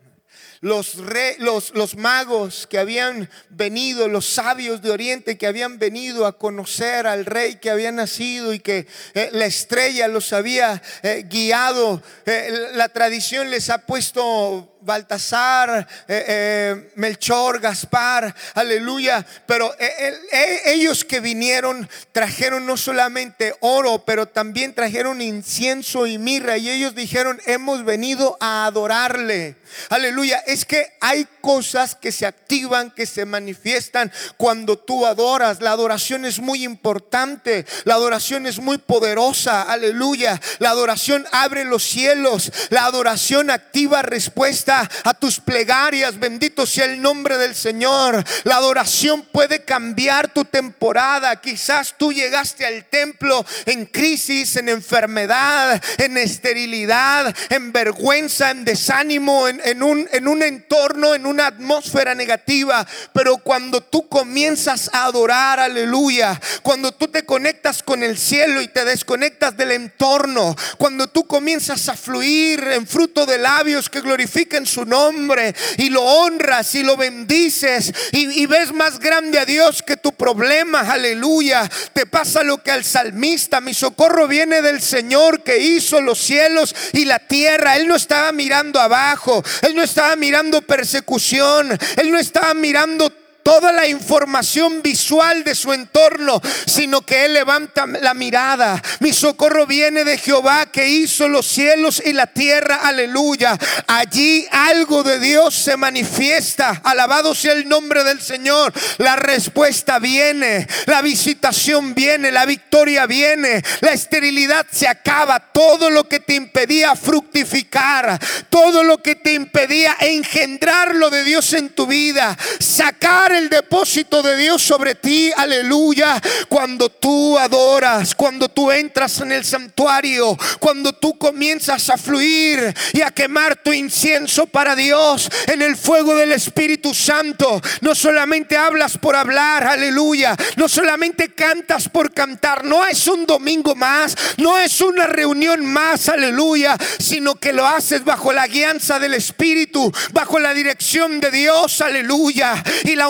los, los, los, magos que habían venido, los sabios de Oriente que habían venido a conocer al rey que había nacido y que eh, la estrella los había eh, guiado. Eh, la tradición les ha puesto Baltasar, eh, eh, Melchor, Gaspar, aleluya. Pero eh, ellos que vinieron trajeron no solamente oro, pero también trajeron incienso y mirra. Y ellos dijeron, hemos venido a adorarle. Aleluya. Es que hay cosas que se activan, que se manifiestan cuando tú adoras. La adoración es muy importante. La adoración es muy poderosa. Aleluya. La adoración abre los cielos. La adoración activa respuesta a tus plegarias. Bendito sea el nombre del Señor. La adoración puede cambiar tu temporada. Quizás tú llegaste al templo en crisis, en enfermedad, en esterilidad, en vergüenza, en desánimo, en, un, en un entorno, en una atmósfera negativa. Pero cuando tú comienzas a adorar, aleluya, cuando tú te conectas con el cielo y te desconectas del entorno, cuando tú comienzas a fluir en fruto de labios que glorifiquen su nombre y lo honras y lo bendices y, ves más grande a Dios que tu problema, aleluya. Te pasa lo que al salmista, mi socorro viene del Señor que hizo los cielos y la tierra. Él no estaba mirando abajo, él no estaba mirando persecución, él no estaba mirando toda la información visual de su entorno, sino que Él levanta la mirada. Mi socorro viene de Jehová que hizo los cielos y la tierra. Aleluya. Allí algo de Dios se manifiesta. Alabado sea el nombre del Señor. La respuesta viene, la visitación viene, la victoria viene, la esterilidad se acaba. Todo lo que te impedía fructificar, todo lo que te impedía engendrar lo de Dios en tu vida, sacar el depósito de Dios sobre ti, aleluya. Cuando tú adoras, cuando tú entras en el santuario, cuando tú comienzas a fluir y a quemar tu incienso para Dios en el fuego del Espíritu Santo, no solamente hablas por hablar, aleluya, no solamente cantas por cantar, no es un domingo más, no es una reunión más, aleluya, sino que lo haces bajo la guianza del Espíritu, bajo la dirección de Dios, aleluya, y la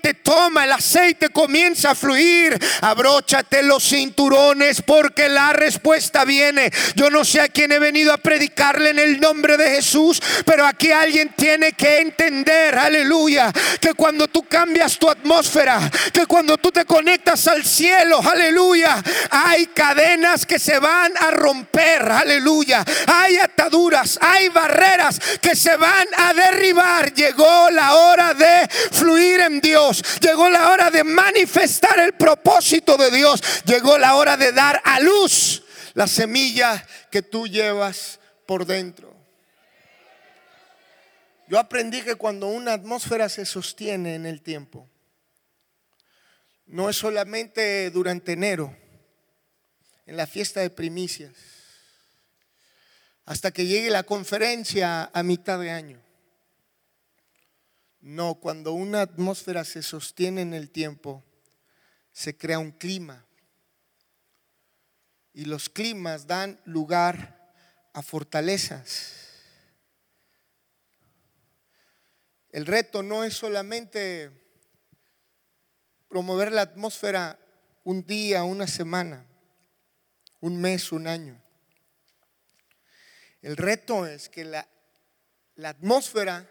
te toma, el aceite comienza a fluir. Abróchate los cinturones porque la respuesta viene. Yo no sé a quién he venido a predicarle en el nombre de Jesús, pero aquí alguien tiene que entender, aleluya, que cuando tú cambias tu atmósfera, que cuando tú te conectas al cielo, aleluya, hay cadenas que se van a romper, aleluya. Hay ataduras, hay barreras que se van a derribar. Llegó la hora de fluir en Dios. Llegó la hora de manifestar el propósito de Dios. Llegó la hora de dar a luz la semilla que tú llevas por dentro. Yo aprendí que cuando una atmósfera se sostiene en el tiempo, no es solamente durante enero, en la fiesta de primicias, hasta que llegue la conferencia a mitad de año. No, cuando una atmósfera se sostiene en el tiempo, se crea un clima. Y los climas dan lugar a fortalezas. El reto no es solamente promover la atmósfera un día, una semana, un mes, un año. El reto es que la, atmósfera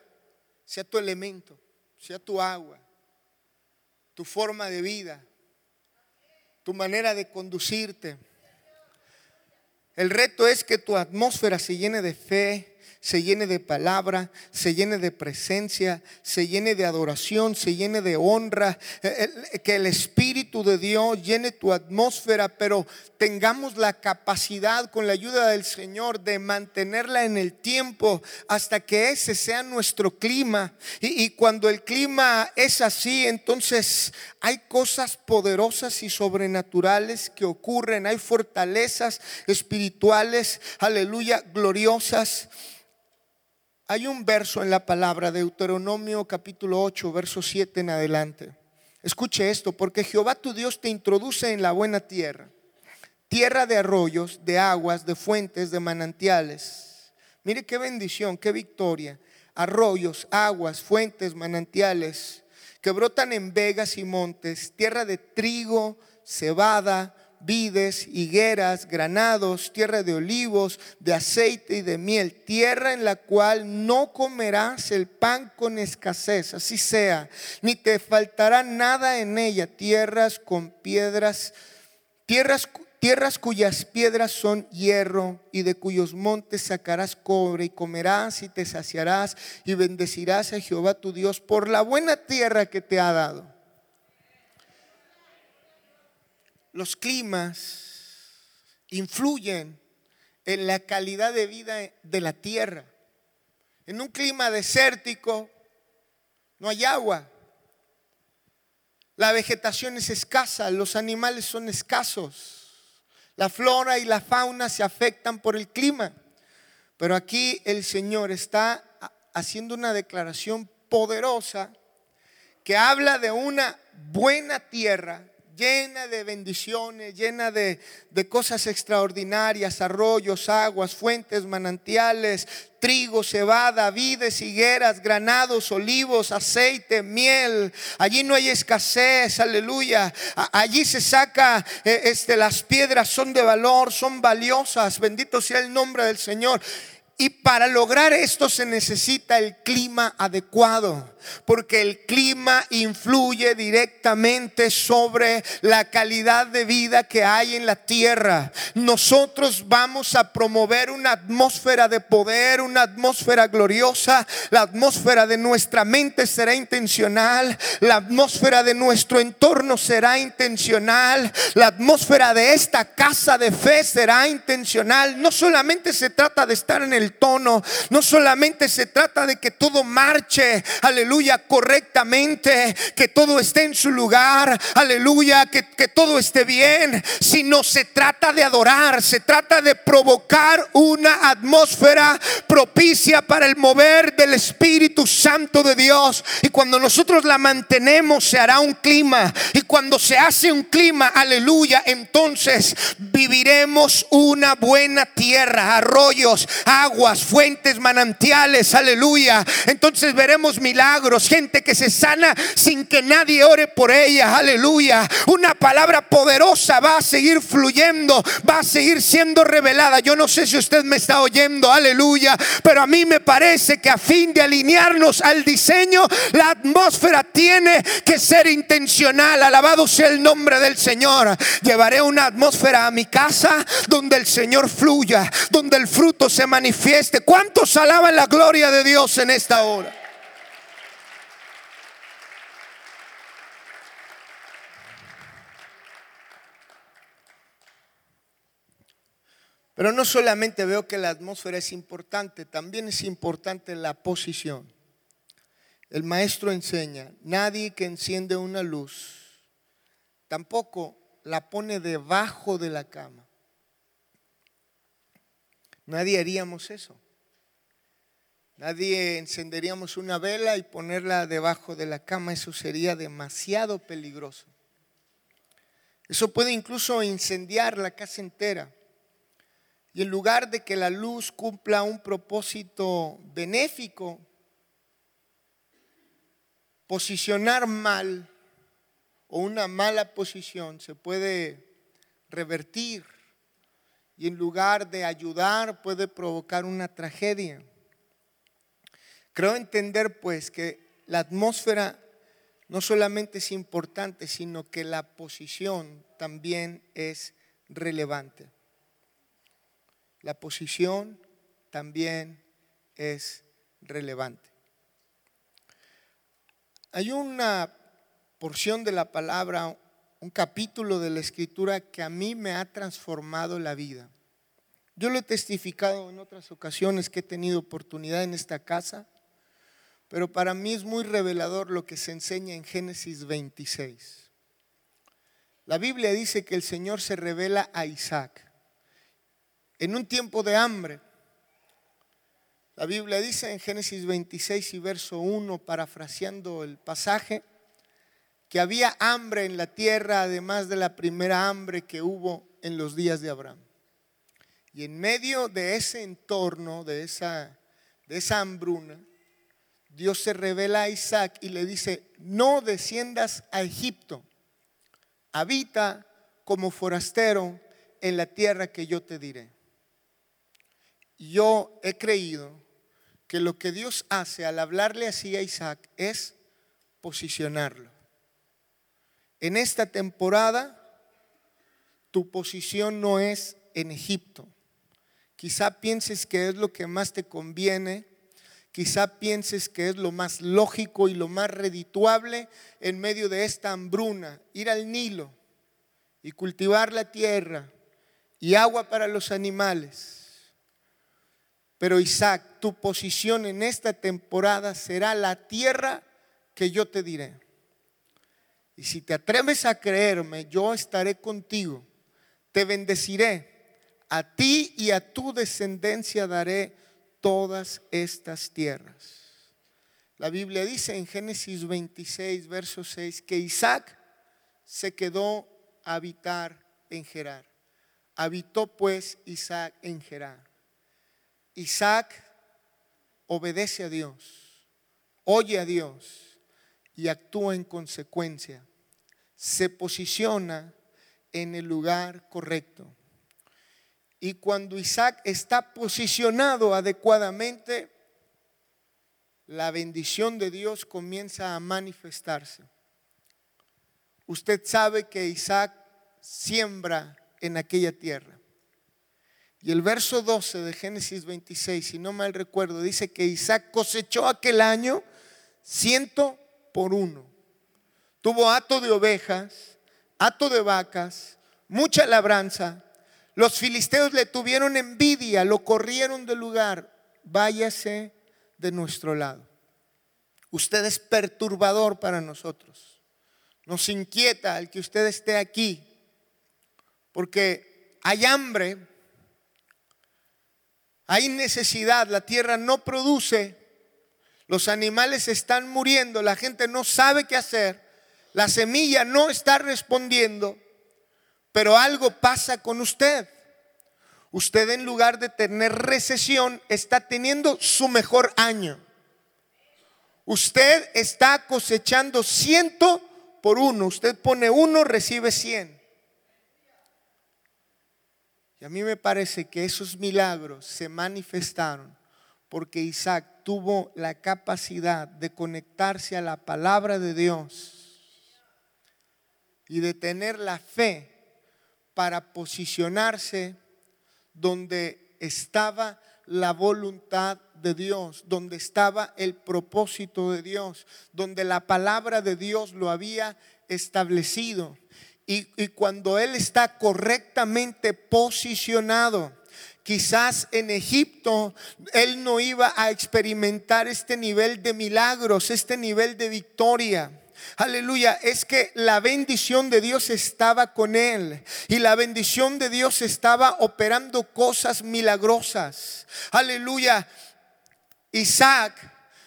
sea tu elemento, sea tu agua, tu forma de vida, tu manera de conducirte. El reto es que tu atmósfera se llene de fe, se llene de palabra, se llene de presencia, se llene de adoración, se llene de honra, eh, que el Espíritu de Dios llene tu atmósfera, pero tengamos la capacidad con la ayuda del Señor de mantenerla en el tiempo hasta que ese sea nuestro clima. Y cuando el clima es así, entonces hay cosas poderosas y sobrenaturales que ocurren, hay fortalezas espirituales, aleluya, gloriosas. Hay un verso en la palabra, Deuteronomio capítulo 8, verso 7 en adelante. Escuche esto, porque Jehová tu Dios te introduce en la buena tierra, tierra de arroyos, de aguas, de fuentes, de manantiales. Mire qué bendición, qué victoria. Arroyos, aguas, fuentes, manantiales, que brotan en vegas y montes, tierra de trigo, cebada, vides, higueras, granados, tierra de olivos, de aceite y de miel, tierra en la cual no comerás el pan con escasez, así sea, ni te faltará nada en ella, tierras con piedras, tierras Tierras cuyas piedras son hierro y de cuyos montes sacarás cobre y comerás y te saciarás y bendecirás a Jehová tu Dios por la buena tierra que te ha dado los climas influyen en la calidad de vida de la tierra. En un clima desértico no hay agua. La vegetación es escasa, los animales son escasos. La flora y la fauna se afectan por el clima. Pero aquí el Señor está haciendo una declaración poderosa que habla de una buena tierra llena de bendiciones, llena de, cosas extraordinarias, arroyos, aguas, fuentes, manantiales, trigo, cebada, vides, higueras, granados, olivos, aceite, miel. Allí no hay escasez, aleluya. Allí se saca, eh, este, las piedras son de valor, son valiosas. Bendito sea el nombre del Señor. Y para lograr esto se necesita el clima adecuado porque el clima influye directamente sobre la calidad de vida que hay en la tierra. Nosotros vamos a promover una atmósfera de poder, una atmósfera gloriosa. La atmósfera de nuestra mente será intencional, la atmósfera de nuestro entorno será intencional, la atmósfera de esta casa de fe será intencional. No solamente se trata de estar en el tono, no solamente se trata de que todo marche, aleluya correctamente, que todo esté en su lugar, aleluya, que, que todo esté bien, sino se trata de adorar, se trata de provocar una atmósfera propicia para el mover del Espíritu Santo de Dios. Y cuando nosotros la mantenemos, se hará un clima. Y cuando se hace un clima, aleluya, entonces viviremos una buena tierra, arroyos, aguas, fuentes, manantiales, aleluya. Entonces veremos milagros gente que se sana sin que nadie ore por ella, aleluya. Una palabra poderosa va a seguir fluyendo, va a seguir siendo revelada. Yo no sé si usted me está oyendo, aleluya, pero a mí me parece que a fin de alinearnos al diseño, la atmósfera tiene que ser intencional. Alabado sea el nombre del Señor. Llevaré una atmósfera a mi casa donde el Señor fluya, donde el fruto se manifieste. ¿Cuántos alaban la gloria de Dios en esta hora? Pero no solamente veo que la atmósfera es importante, también es importante la posición. El maestro enseña, nadie que enciende una luz tampoco la pone debajo de la cama. Nadie haríamos eso. Nadie encenderíamos una vela y ponerla debajo de la cama. Eso sería demasiado peligroso. Eso puede incluso incendiar la casa entera. Y en lugar de que la luz cumpla un propósito benéfico, posicionar mal o una mala posición se puede revertir y en lugar de ayudar puede provocar una tragedia. Creo entender pues que la atmósfera no solamente es importante, sino que la posición también es relevante. La posición también es relevante. Hay una porción de la palabra, un capítulo de la escritura que a mí me ha transformado la vida. Yo lo he testificado en otras ocasiones que he tenido oportunidad en esta casa, pero para mí es muy revelador lo que se enseña en Génesis 26. La Biblia dice que el Señor se revela a Isaac en un tiempo de hambre. La Biblia dice en Génesis 26 y verso 1, parafraseando el pasaje, que había hambre en la tierra, además de la primera hambre que hubo en los días de Abraham. Y en medio de ese entorno, de esa, de esa hambruna, Dios se revela a Isaac y le dice, no desciendas a Egipto, habita como forastero en la tierra que yo te diré. Yo he creído que lo que Dios hace al hablarle así a Isaac es posicionarlo. En esta temporada, tu posición no es en Egipto. Quizá pienses que es lo que más te conviene, quizá pienses que es lo más lógico y lo más redituable en medio de esta hambruna, ir al Nilo y cultivar la tierra y agua para los animales. Pero Isaac, tu posición en esta temporada será la tierra que yo te diré. Y si te atreves a creerme, yo estaré contigo, te bendeciré, a ti y a tu descendencia daré todas estas tierras. La Biblia dice en Génesis 26, verso 6, que Isaac se quedó a habitar en Gerar. Habitó pues Isaac en Gerar. Isaac obedece a Dios, oye a Dios y actúa en consecuencia se posiciona en el lugar correcto. Y cuando Isaac está posicionado adecuadamente, la bendición de Dios comienza a manifestarse. Usted sabe que Isaac siembra en aquella tierra. Y el verso 12 de Génesis 26, si no mal recuerdo, dice que Isaac cosechó aquel año ciento por uno. Tuvo hato de ovejas, hato de vacas, mucha labranza. Los filisteos le tuvieron envidia, lo corrieron del lugar. Váyase de nuestro lado. Usted es perturbador para nosotros. Nos inquieta el que usted esté aquí, porque hay hambre, hay necesidad, la tierra no produce, los animales están muriendo, la gente no sabe qué hacer. La semilla no está respondiendo, pero algo pasa con usted. Usted en lugar de tener recesión está teniendo su mejor año. Usted está cosechando ciento por uno. Usted pone uno, recibe cien. Y a mí me parece que esos milagros se manifestaron porque Isaac tuvo la capacidad de conectarse a la palabra de Dios y de tener la fe para posicionarse donde estaba la voluntad de Dios, donde estaba el propósito de Dios, donde la palabra de Dios lo había establecido. Y, cuando Él está correctamente posicionado, quizás en Egipto Él no iba a experimentar este nivel de milagros, este nivel de victoria. Aleluya, es que la bendición de Dios estaba con él y la bendición de Dios estaba operando cosas milagrosas. Aleluya, Isaac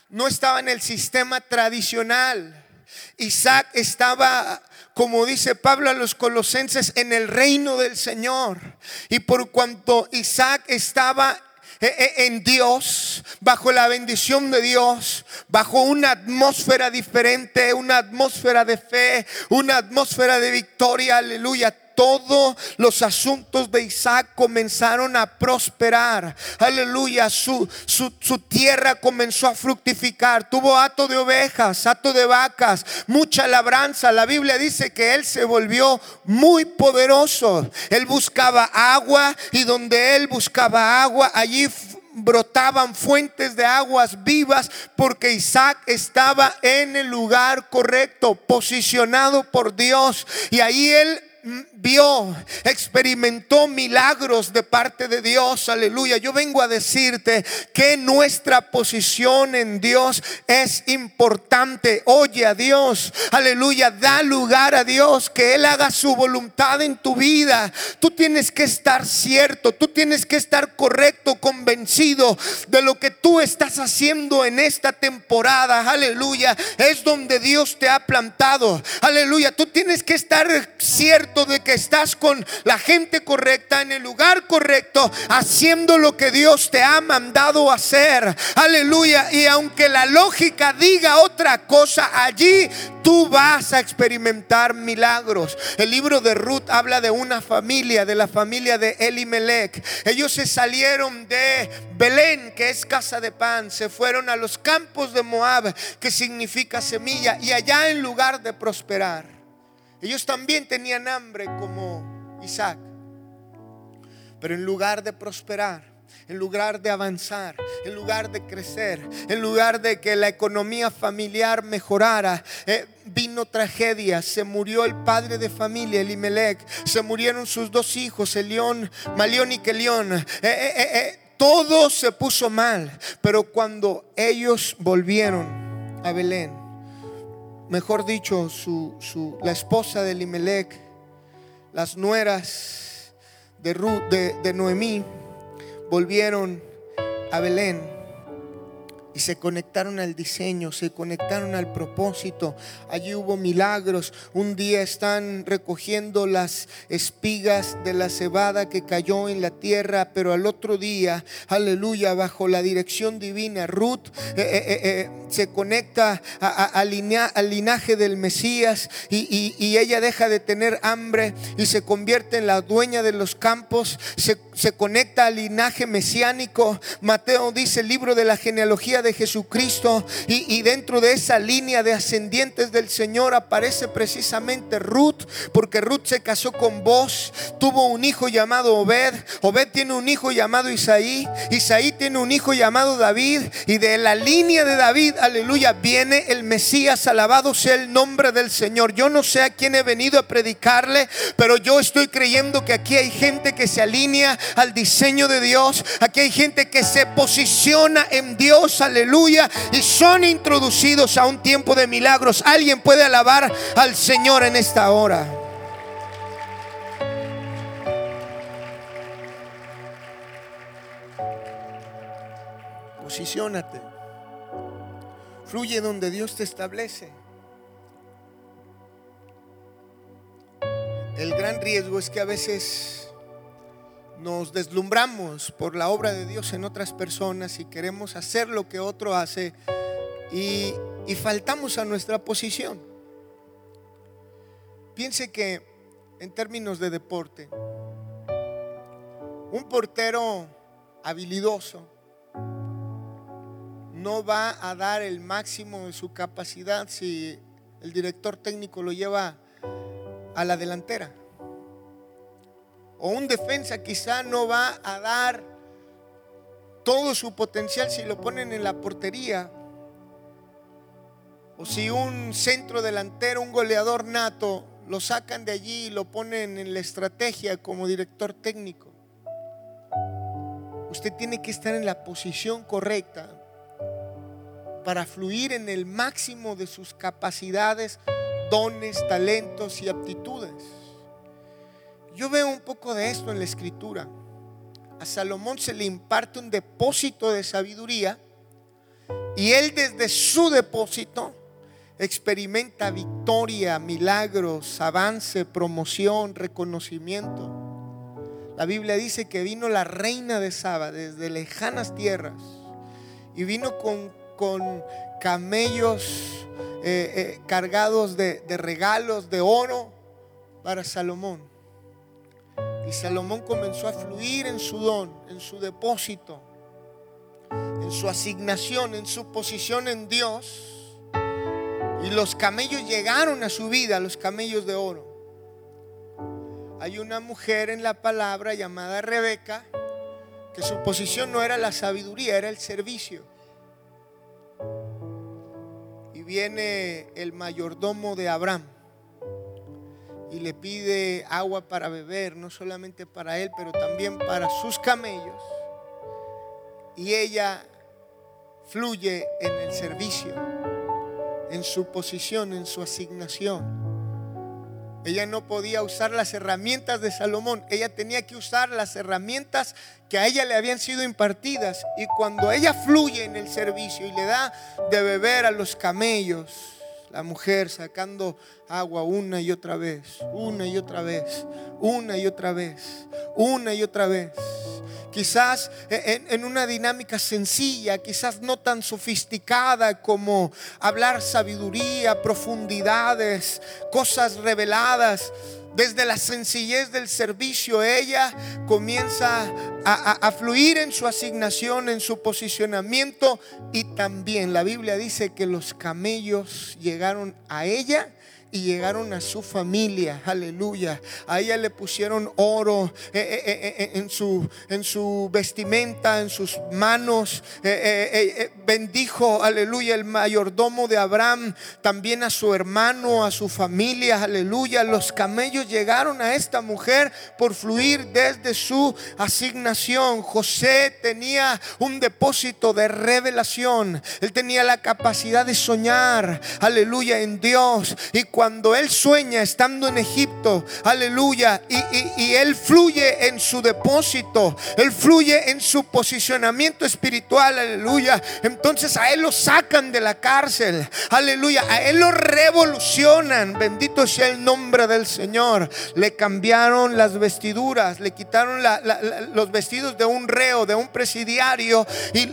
no estaba en el sistema tradicional. Isaac estaba, como dice Pablo a los colosenses, en el reino del Señor. Y por cuanto Isaac estaba e, e, en Dios, bajo la bendición de Dios, bajo una atmósfera diferente, una atmósfera de fe, una atmósfera de victoria, aleluya todos los asuntos de Isaac comenzaron a prosperar. Aleluya, su, su, tierra comenzó a fructificar. Tuvo hato de ovejas, hato de vacas, mucha labranza. La Biblia dice que él se volvió muy poderoso. Él buscaba agua y donde él buscaba agua, allí brotaban fuentes de aguas vivas porque Isaac estaba en el lugar correcto, posicionado por Dios. Y ahí él vio, experimentó milagros de parte de Dios, aleluya. Yo vengo a decirte que nuestra posición en Dios es importante. Oye a Dios, aleluya, da lugar a Dios, que Él haga su voluntad en tu vida. Tú tienes que estar cierto, tú tienes que estar correcto, convencido de lo que tú estás haciendo en esta temporada, aleluya. Es donde Dios te ha plantado, aleluya. Tú tienes que estar cierto de que estás con la gente correcta en el lugar correcto, haciendo lo que Dios te ha mandado hacer. Aleluya. Y aunque la lógica diga otra cosa, allí tú vas a experimentar milagros. El libro de Ruth habla de una familia, de la familia de Elimelech. Ellos se salieron de Belén, que es casa de pan, se fueron a los campos de Moab, que significa semilla, y allá en lugar de prosperar ellos también tenían hambre como Isaac. Pero en lugar de prosperar, en lugar de avanzar, en lugar de crecer, en lugar de que la economía familiar mejorara, eh, vino tragedia. Se murió el padre de familia, Elimelech. Se murieron sus dos hijos, Elión, Malión y Kelión. Eh, eh, todo se puso mal. Pero cuando ellos volvieron a Belén, mejor dicho, su, la esposa de Limelec, las nueras de, Ruth, de, de Noemí, volvieron a Belén y se conectaron al diseño, se conectaron al propósito. Allí hubo milagros. Un día están recogiendo las espigas de la cebada que cayó en la tierra, pero al otro día, aleluya, bajo la dirección divina, Ruth eh, eh, eh, se conecta al linaje del Mesías y, ella deja de tener hambre y se convierte en la dueña de los campos, se, se conecta al linaje mesiánico. Mateo dice el libro de la genealogía de Jesucristo y, dentro de esa línea de ascendientes del Señor aparece precisamente Ruth, porque Ruth se casó con vos, tuvo un hijo llamado Obed, Obed tiene un hijo llamado Isaí, Isaí tiene un hijo llamado David y de la línea de David, aleluya, viene el Mesías, alabado sea el nombre del Señor. Yo no sé a quién he venido a predicarle, pero yo estoy creyendo que aquí hay gente que se alinea al diseño de Dios, aquí hay gente que se posiciona en Dios, y son introducidos a un tiempo de milagros. Alguien puede alabar al Señor en esta hora. Posiciónate. Fluye donde Dios te establece. El gran riesgo es que a veces nos deslumbramos por la obra de Dios en otras personas y queremos hacer lo que otro hace y, faltamos a nuestra posición. Piense que en términos de deporte, un portero habilidoso no va a dar el máximo de su capacidad si el director técnico lo lleva a la delantera o un defensa quizá no va a dar todo su potencial si lo ponen en la portería. O si un centro delantero, un goleador nato, lo sacan de allí y lo ponen en la estrategia como director técnico. Usted tiene que estar en la posición correcta para fluir en el máximo de sus capacidades, dones, talentos y aptitudes. Yo veo un poco de esto en la escritura. A Salomón se le imparte un depósito de sabiduría y él desde su depósito experimenta victoria, milagros, avance, promoción, reconocimiento. La Biblia dice que vino la reina de Saba desde lejanas tierras y vino con, con camellos eh, eh, cargados de regalos de oro para Salomón. Y Salomón comenzó a fluir en su don, en su depósito, en su asignación, en su posición en Dios. Y los camellos llegaron a su vida, los camellos de oro. Hay una mujer en la palabra llamada Rebeca, que su posición no era la sabiduría, era el servicio. Y viene el mayordomo de Abraham y le pide agua para beber, no solamente para él, pero también para sus camellos. Y ella fluye en el servicio, en su posición, en su asignación. Ella no podía usar las herramientas de Salomón, ella tenía que usar las herramientas que a ella le habían sido impartidas. Y cuando ella fluye en el servicio y le da de beber a los camellos, la mujer sacando agua una y otra vez, una y otra vez, una y otra vez, una y otra vez. Quizás en, una dinámica sencilla, quizás no tan sofisticada como hablar sabiduría, profundidades, cosas reveladas. Desde la sencillez del servicio, ella comienza a, fluir en su asignación, en su posicionamiento. Y también la Biblia dice que los camellos llegaron a ella y llegaron a su familia, aleluya. A ella le pusieron oro eh, eh, eh, en, su, en su vestimenta, en sus manos. bendijo, aleluya, el mayordomo de Abraham, también a su hermano, a su familia, aleluya. Los camellos llegaron a esta mujer por fluir desde su asignación. José tenía un depósito de revelación. Él tenía la capacidad de soñar, aleluya, en Dios. Y él sueña estando en Egipto, aleluya, y, él fluye en su depósito, él fluye en su posicionamiento espiritual, aleluya. Entonces a él lo sacan de la cárcel, aleluya, a él lo revolucionan, bendito sea el nombre del Señor. Le cambiaron las vestiduras, le quitaron los vestidos de un reo, de un presidiario, y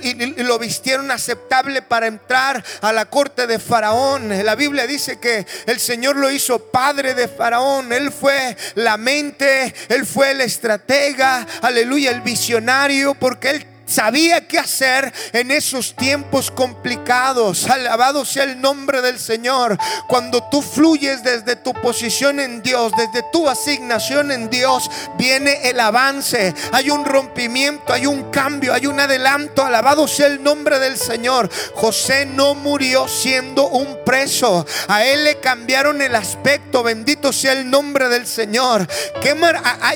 lo vistieron aceptable para entrar a la corte de Faraón. La Biblia dice que el Señor Señor lo hizo padre de Faraón. Él fue la mente, él fue el estratega, aleluya, el visionario, porque él sabía qué hacer en esos tiempos complicados. Alabado sea el nombre del Señor. Cuando tú fluyes desde tu posición en Dios, desde tu asignación en Dios, viene el avance. Hay un rompimiento, hay un cambio, hay un adelanto. Alabado sea el nombre del Señor. José no murió siendo un preso. A él le cambiaron el aspecto. Bendito sea el nombre del Señor.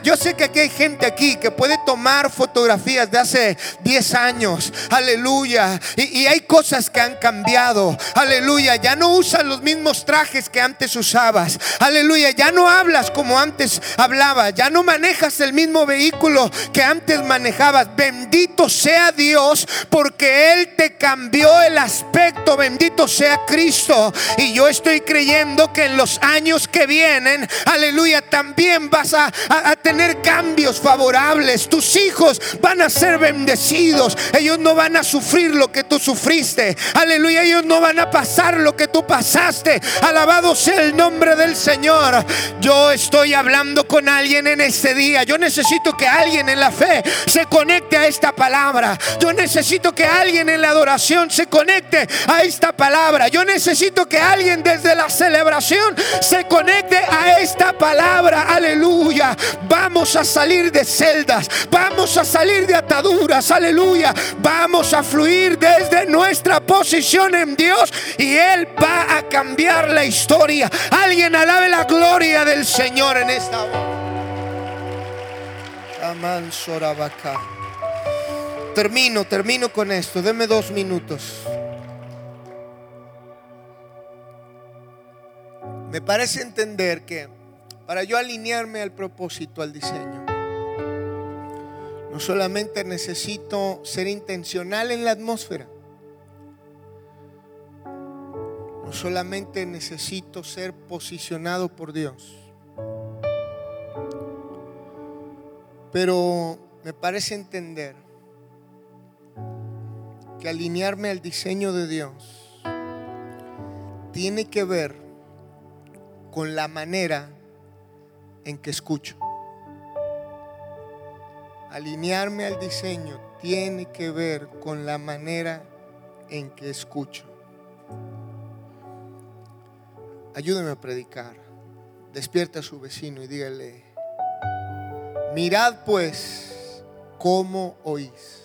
Yo sé que aquí hay gente aquí que puede tomar fotografías de hace 10 años. Aleluya. Y, hay cosas que han cambiado. Aleluya. Ya no usas los mismos trajes que antes usabas. Aleluya. Ya no hablas como antes hablabas. Ya no manejas el mismo vehículo que antes manejabas. Bendito sea Dios porque Él te cambió el aspecto. Bendito sea Cristo. Y yo estoy creyendo que en los años que vienen, aleluya, también vas a tener cambios favorables. Tus hijos van a ser bendecidos ellos no van a sufrir lo que tú sufriste. Aleluya. Ellos no van a pasar lo que tú pasaste. Alabado sea el nombre del Señor. Yo estoy hablando con alguien en este día. Yo necesito que alguien en la fe se conecte a esta palabra. Yo necesito que alguien en la adoración se conecte a esta palabra. Yo necesito que alguien desde la celebración se conecte a esta palabra. Aleluya. Vamos a salir de celdas. Vamos a salir de ataduras vamos a fluir desde nuestra posición en Dios y Él va a cambiar la historia. Alguien alabe la gloria del Señor en esta hora. Termino, termino con esto. Deme dos minutos. Me parece entender que para yo alinearme al propósito, al diseño, no solamente necesito ser intencional en la atmósfera. No solamente necesito ser posicionado por Dios. Pero me parece entender que alinearme al diseño de Dios tiene que ver con la manera en que escucho alinearme al diseño tiene que ver con la manera en que escucho. Ayúdeme a predicar. Despierta a su vecino y dígale, mirad pues cómo oís.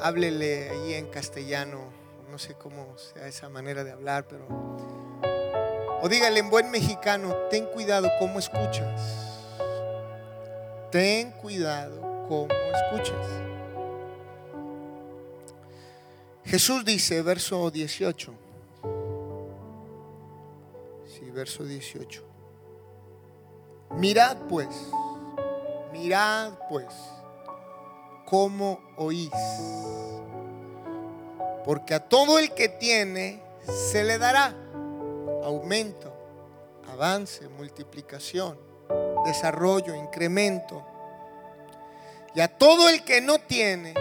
Háblele ahí en castellano, no sé cómo sea esa manera de hablar, pero O dígale en buen mexicano, ten cuidado cómo escuchas. Ten cuidado cómo escuchas. Jesús dice, verso 18. Sí, verso 18. Mirad pues, mirad pues, cómo oís. Porque a todo el que tiene se le dará aumento, avance, multiplicación, desarrollo, incremento. Y a todo el que no tiene,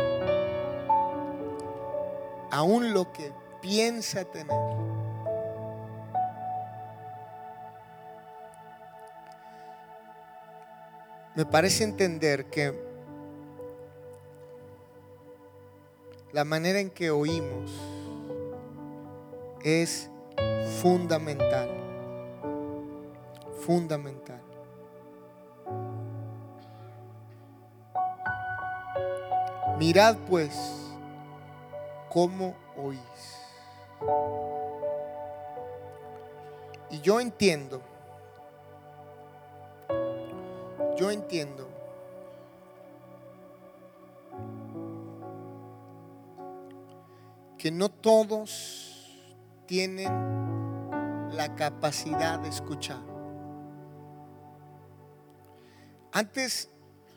aún lo que piensa tener. Me parece entender que la manera en que oímos es fundamental. Fundamental. Mirad pues cómo oís. Y yo entiendo, yo entiendo que no todos tienen la capacidad de escuchar. Antes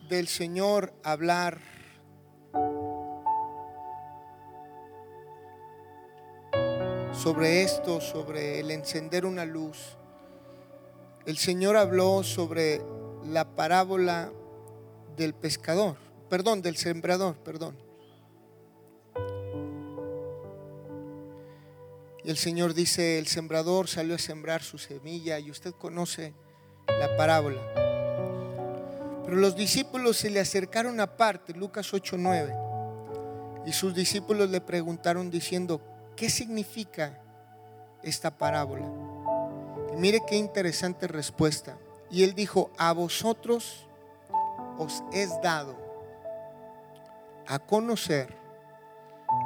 del Señor hablar sobre esto, sobre el encender una luz, el Señor habló sobre la parábola del pescador, perdón, del sembrador, perdón. Y el Señor dice, el sembrador salió a sembrar su semilla y usted conoce la parábola. Pero los discípulos se le acercaron aparte, Lucas 8:9, y sus discípulos le preguntaron diciendo, ¿qué significa esta parábola? Mire qué interesante respuesta. Y él dijo, a vosotros os es dado a conocer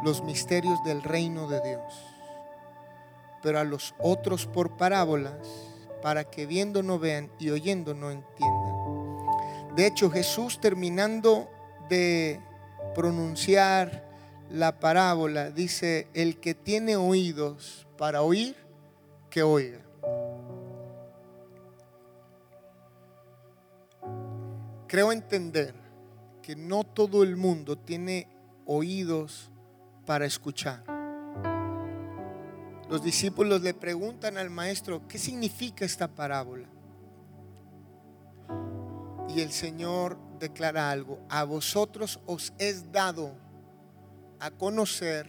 los misterios del reino de Dios, pero a los otros por parábolas, para que viendo no vean y oyendo no entiendan. De hecho, Jesús terminando de pronunciar la parábola, dice, el que tiene oídos para oír, que oiga. Creo entender que no todo el mundo tiene oídos para escuchar. Los discípulos le preguntan al maestro, ¿qué significa esta parábola? Y el Señor declara algo, a vosotros os es dado a conocer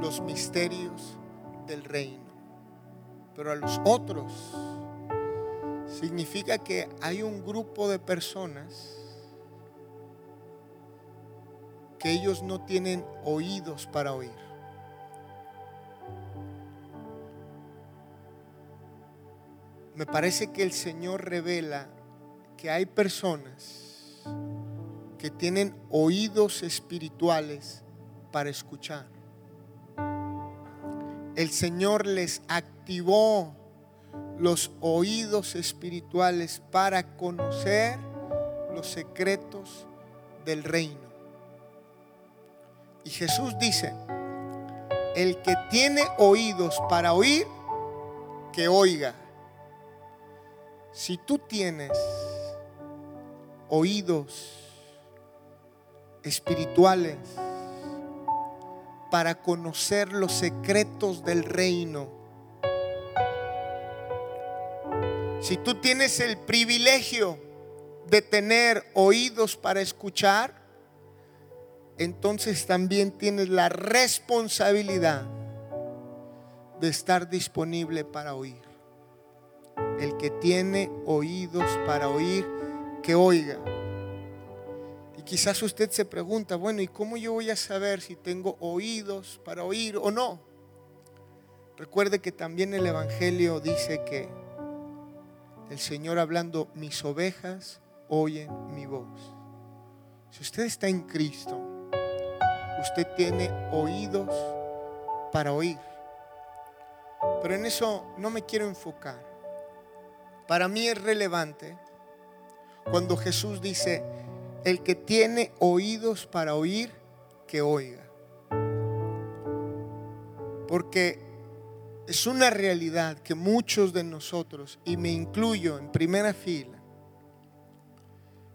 los misterios del reino. Pero a los otros significa que hay un grupo de personas que ellos no tienen oídos para oír. Me parece que el Señor revela que hay personas que tienen oídos espirituales para escuchar. El Señor les activó los oídos espirituales para conocer los secretos del reino. Y Jesús dice, el que tiene oídos para oír, que oiga. Si tú tienes oídos espirituales para conocer los secretos del reino, si tú tienes el privilegio de tener oídos para escuchar, entonces también tienes la responsabilidad de estar disponible para oír. El que tiene oídos para oír, que oiga. Quizás usted se pregunta, bueno, ¿y cómo yo voy a saber si tengo oídos para oír o no? Recuerde que también el Evangelio dice que el Señor hablando, mis ovejas oyen mi voz. Si usted está en Cristo, usted tiene oídos para oír. Pero en eso no me quiero enfocar. Para mí es relevante cuando Jesús dice, el que tiene oídos para oír, que oiga. Porque es una realidad que muchos de nosotros, y me incluyo en primera fila,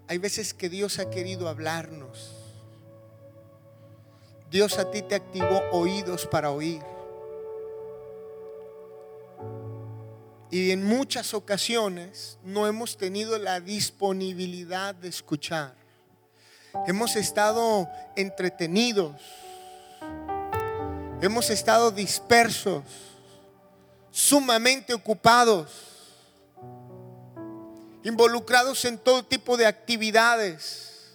hay veces que Dios ha querido hablarnos. Dios a ti te activó oídos para oír. Y en muchas ocasiones no hemos tenido la disponibilidad de escuchar. Hemos estado entretenidos. Hemos estado dispersos, sumamente ocupados, involucrados en todo tipo de actividades.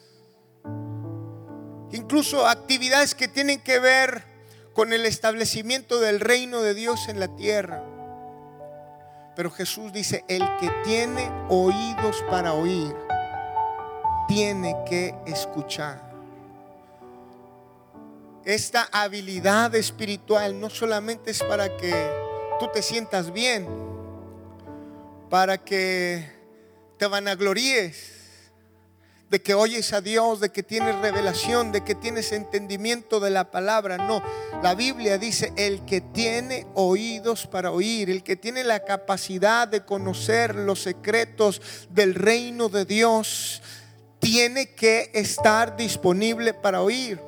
Incluso actividades que tienen que ver con el establecimiento del reino de Dios en la tierra. Pero Jesús dice, el que tiene oídos para oír, tiene que escuchar. Esta habilidad espiritual no solamente es para que tú te sientas bien, para que te vanaglories de que oyes a Dios, de que tienes revelación, de que tienes entendimiento de la palabra. No, la Biblia dice, el que tiene oídos para oír, el que tiene la capacidad de conocer los secretos del reino de Dios, tiene que estar disponible para oír.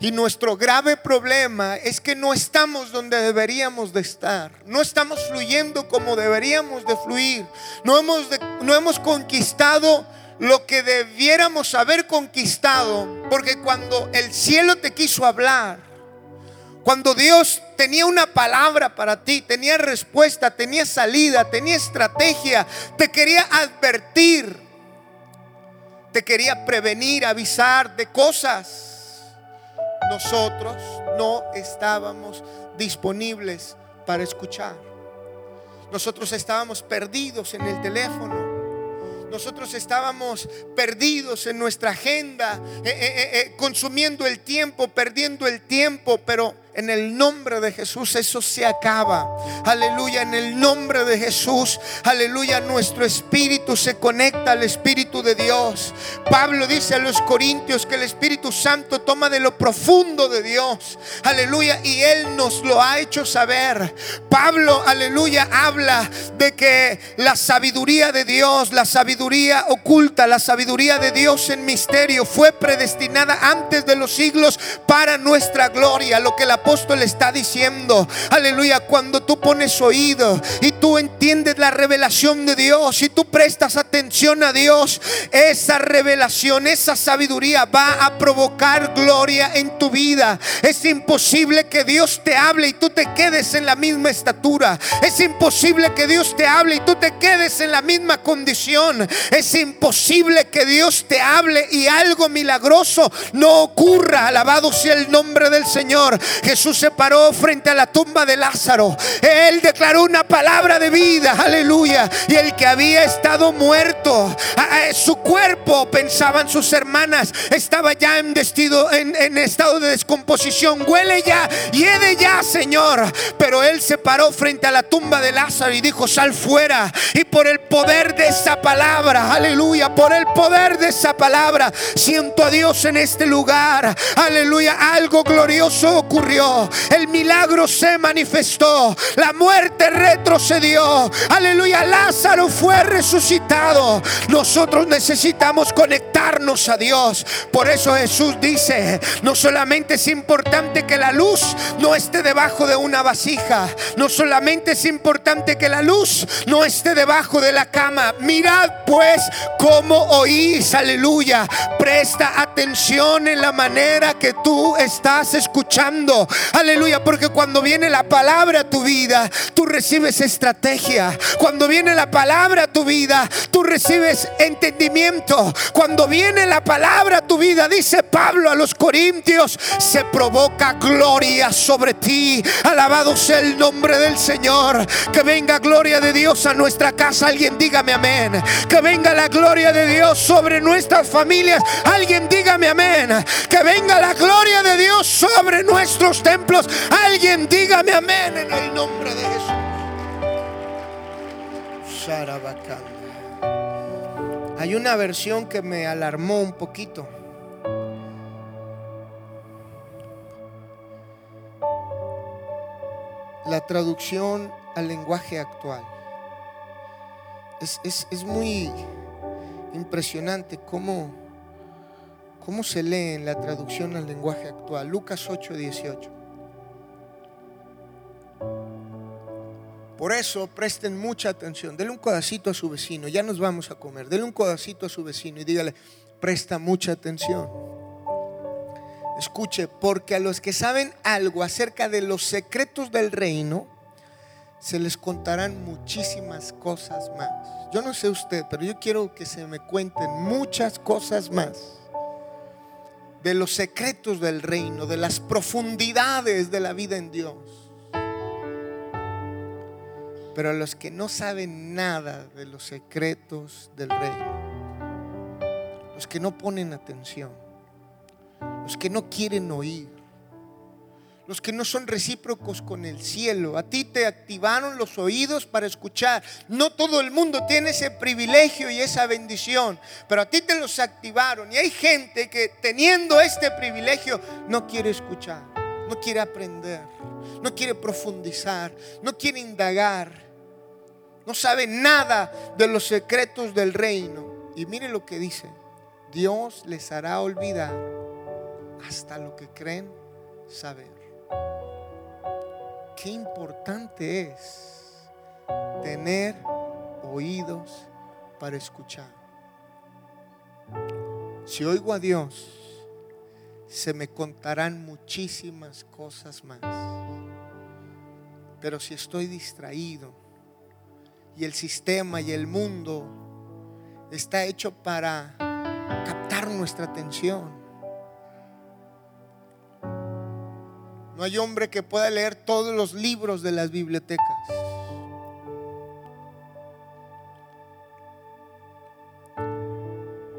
Y nuestro grave problema es que no estamos donde deberíamos de estar. No estamos fluyendo como deberíamos de fluir. No hemos, no hemos conquistado lo que debiéramos haber conquistado, porque cuando el cielo te quiso hablar, cuando Dios tenía una palabra para ti, tenía respuesta, tenía salida, tenía estrategia, te quería advertir, te quería prevenir, avisar de cosas, nosotros no estábamos disponibles para escuchar. Nosotros estábamos perdidos en el teléfono. Nosotros estábamos perdidos en nuestra agenda, eh, eh, eh, consumiendo el tiempo, perdiendo el tiempo, pero en el nombre de Jesús eso se acaba. Aleluya, en el nombre de Jesús, aleluya, nuestro espíritu se conecta al Espíritu de Dios. Pablo dice a los Corintios que el Espíritu Santo toma de lo profundo de Dios. Aleluya, y Él nos lo ha hecho saber. Pablo, aleluya, habla de que la sabiduría de Dios, la sabiduría oculta, la sabiduría de Dios en misterio fue predestinada antes de los siglos para nuestra gloria. Lo que la apóstol está diciendo, aleluya, cuando tú pones oído y tú entiendes la revelación de Dios y tú prestas atención a Dios, esa revelación, esa sabiduría va a provocar gloria en tu vida. Es imposible que Dios te hable y tú te quedes en la misma estatura. Es imposible que Dios te hable y tú te quedes en la misma condición. Es imposible que Dios te hable y algo milagroso no ocurra. Alabado sea el nombre del Señor. Jesús se paró frente a la tumba de Lázaro. Él declaró una palabra de vida, aleluya. Y el que había estado muerto, su cuerpo, pensaban sus hermanas, estaba ya en, vestido, en, estado de descomposición. Huele ya, hiede ya, Señor. Pero él se paró frente a la tumba de Lázaro y dijo, sal fuera. Y por el poder de esa palabra, aleluya, por el poder de esa palabra, siento a Dios en este lugar. Aleluya, algo glorioso ocurrió el milagro se manifestó. La muerte retrocedió. Aleluya. Lázaro fue resucitado. Nosotros necesitamos conectarnos a Dios. Por eso Jesús dice, no solamente es importante que la luz no esté debajo de una vasija. No solamente es importante que la luz no esté debajo de la cama. Mirad pues cómo oís. Aleluya. Presta atención en la manera que tú estás escuchando. Aleluya, porque cuando viene la palabra a tu vida, tú recibes estrategia. Cuando viene la palabra a tu vida, tú recibes entendimiento. Cuando viene la palabra a tu vida, dice Pablo a los Corintios, se provoca gloria sobre ti. Alabado sea el nombre del Señor. Que venga gloria de Dios a nuestra casa. Alguien dígame amén. Que venga la gloria de Dios sobre nuestras familias. Alguien dígame amén. Que venga la gloria de Dios sobre nuestros templos. Alguien dígame amén en el nombre de Jesús. Hay una versión que me alarmó un poquito. La traducción al lenguaje actual. Es, muy impresionante cómo, cómo se lee en la traducción al lenguaje actual. Lucas 8, 18. Por eso presten mucha atención. Denle un codacito a su vecino. Ya nos vamos a comer. Denle un codacito a su vecino y dígale, presta mucha atención. Escuche, porque a los que saben algo acerca de los secretos del reino, se les contarán muchísimas cosas más. Yo no sé usted, pero yo quiero que se me cuenten muchas cosas más de los secretos del reino, de las profundidades de la vida en Dios. Pero a los que no saben nada de los secretos del reino, los que no ponen atención, los que no quieren oír, los que no son recíprocos con el cielo. A ti te activaron los oídos para escuchar. No todo el mundo tiene ese privilegio y esa bendición, pero a ti te los activaron. Y hay gente que teniendo este privilegio no quiere escuchar, no quiere aprender no quiere profundizar, no quiere indagar, no sabe nada de los secretos del reino. Y mire lo que dice, Dios les hará olvidar hasta lo que creen saber. Qué importante es tener oídos para escuchar. Si oigo a Dios, se me contarán muchísimas cosas más. Pero si estoy distraído y el sistema y el mundo está hecho para captar nuestra atención, no hay hombre que pueda leer todos los libros de las bibliotecas.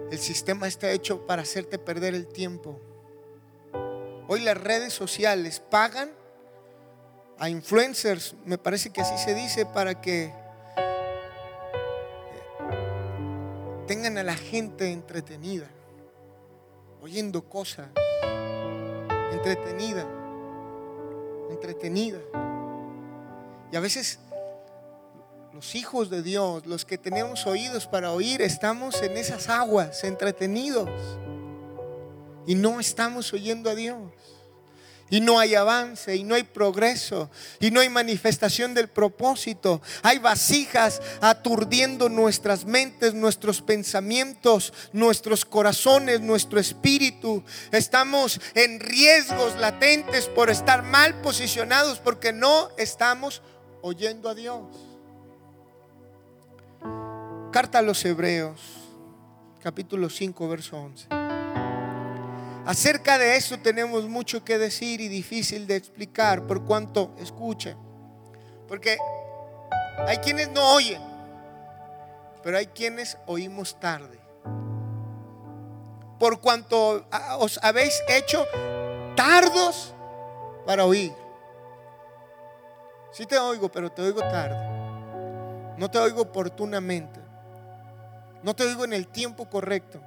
El sistema está hecho para hacerte perder el tiempo. Hoy las redes sociales pagan a influencers, me parece que así se dice, para que tengan a la gente entretenida, oyendo cosas, entretenida, entretenida. Y a veces los hijos de Dios, los que tenemos oídos para oír, estamos en esas aguas, entretenidos, y no estamos oyendo a Dios y no hay avance y no hay progreso y no hay manifestación del propósito. Hay vasijas aturdiendo nuestras mentes, nuestros pensamientos, nuestros corazones, nuestro espíritu. Estamos en riesgos latentes por estar mal posicionados porque no estamos oyendo a Dios. Carta a los Hebreos, capítulo 5, verso 11. Acerca de eso tenemos mucho que decir y difícil de explicar por cuanto escuchen. Porque hay quienes no oyen, pero hay quienes oímos tarde. Por cuanto os habéis hecho tardos para oír. Sí te oigo, pero te oigo tarde. No te oigo oportunamente. No te oigo en el tiempo correcto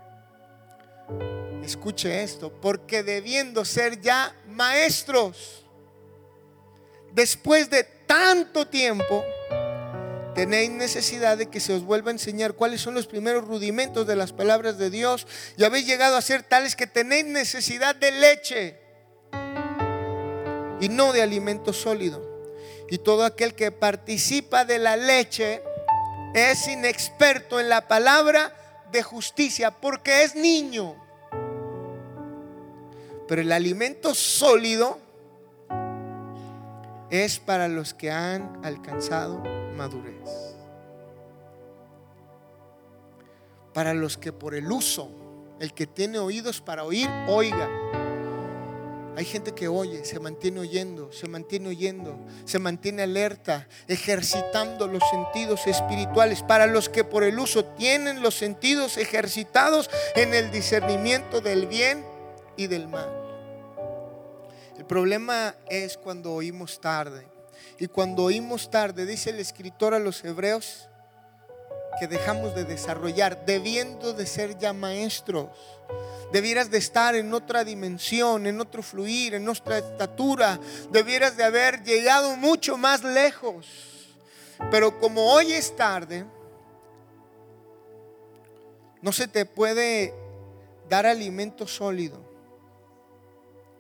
escuche esto, porque debiendo ser ya maestros, después de tanto tiempo, tenéis necesidad de que se os vuelva a enseñar cuáles son los primeros rudimentos de las palabras de Dios y habéis llegado a ser tales que tenéis necesidad de leche y no de alimento sólido. Y todo aquel que participa de la leche es inexperto en la palabra de justicia porque es niño. Pero el alimento sólido es para los que han alcanzado madurez. Para los que por el uso, el que tiene oídos para oír, oiga. Hay gente que oye, se mantiene oyendo, se mantiene oyendo, se mantiene alerta, ejercitando los sentidos espirituales. Para los que por el uso tienen los sentidos ejercitados en el discernimiento del bien y del mal. El problema es cuando oímos tarde. Y cuando oímos tarde, dice el escritor a los hebreos, que dejamos de desarrollar, debiendo de ser ya maestros. Debieras de estar en otra dimensión, en otro fluir, en nuestra estatura. Debieras de haber llegado mucho más lejos. Pero como hoy es tarde, no se te puede dar alimento sólido.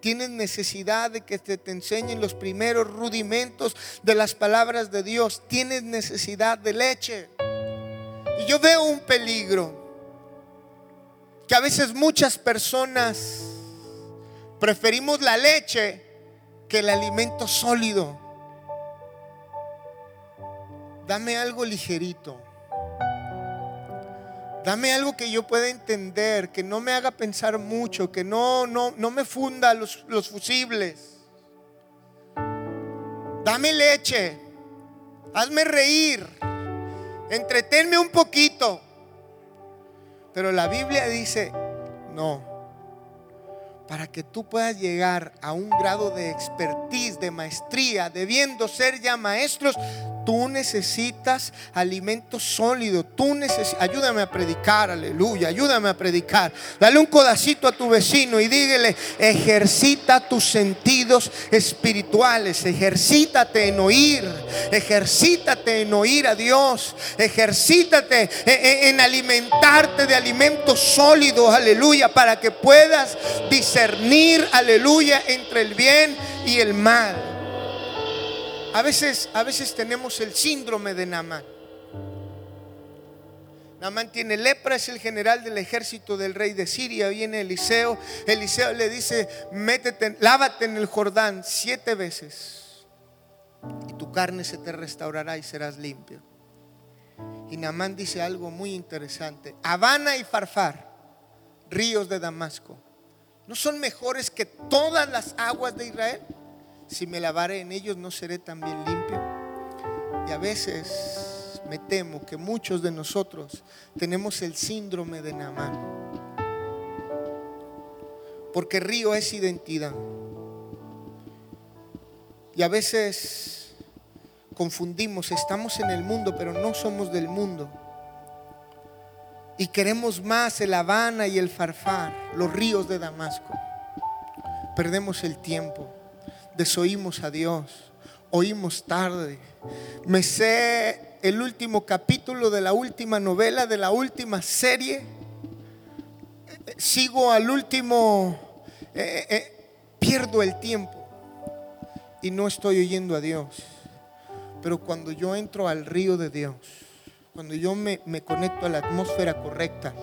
Tienes necesidad de que te, te enseñen los primeros rudimentos de las palabras de Dios. Tienes necesidad de leche. Y yo veo un peligro. Que a veces muchas personas preferimos la leche que el alimento sólido. Dame algo ligerito. Dame algo que yo pueda entender, que no me haga pensar mucho, que no, no, no me funda los, los fusibles. Dame leche, hazme reír, entretenme un poquito. Pero la Biblia dice, no, para que tú puedas llegar a un grado de expertise, de maestría, debiendo ser ya maestros, Tú necesitas alimento sólido. Tú necesitas, ayúdame a predicar, aleluya. Ayúdame a predicar. Dale un codacito a tu vecino y dígale, ejercita tus sentidos espirituales. Ejercítate en oír. Ejercítate en oír a Dios. Ejercítate en, en alimentarte de alimentos sólidos, aleluya, para que puedas discernir, aleluya, entre el bien y el mal. A veces, a veces tenemos el síndrome de Namán. Namán tiene lepra, es el general del ejército del rey de Siria. Viene Eliseo. Eliseo le dice: Métete, lávate en el Jordán siete veces y tu carne se te restaurará y serás limpio. Y Namán dice algo muy interesante: Habana y Farfar, ríos de Damasco, ¿no son mejores que todas las aguas de Israel? Si me lavare en ellos no seré también limpio. Y a veces me temo que muchos de nosotros tenemos el síndrome de Naamán. Porque río es identidad. Y a veces confundimos, estamos en el mundo, pero no somos del mundo. Y queremos más el Habana y el Farfar, los ríos de Damasco. Perdemos el tiempo desoímos a Dios, oímos tarde. Me sé el último capítulo de la última novela, de la última serie. Sigo al último, eh, eh, pierdo el tiempo y no estoy oyendo a Dios. Pero cuando yo entro al río de Dios, cuando yo me, me conecto a la atmósfera correcta,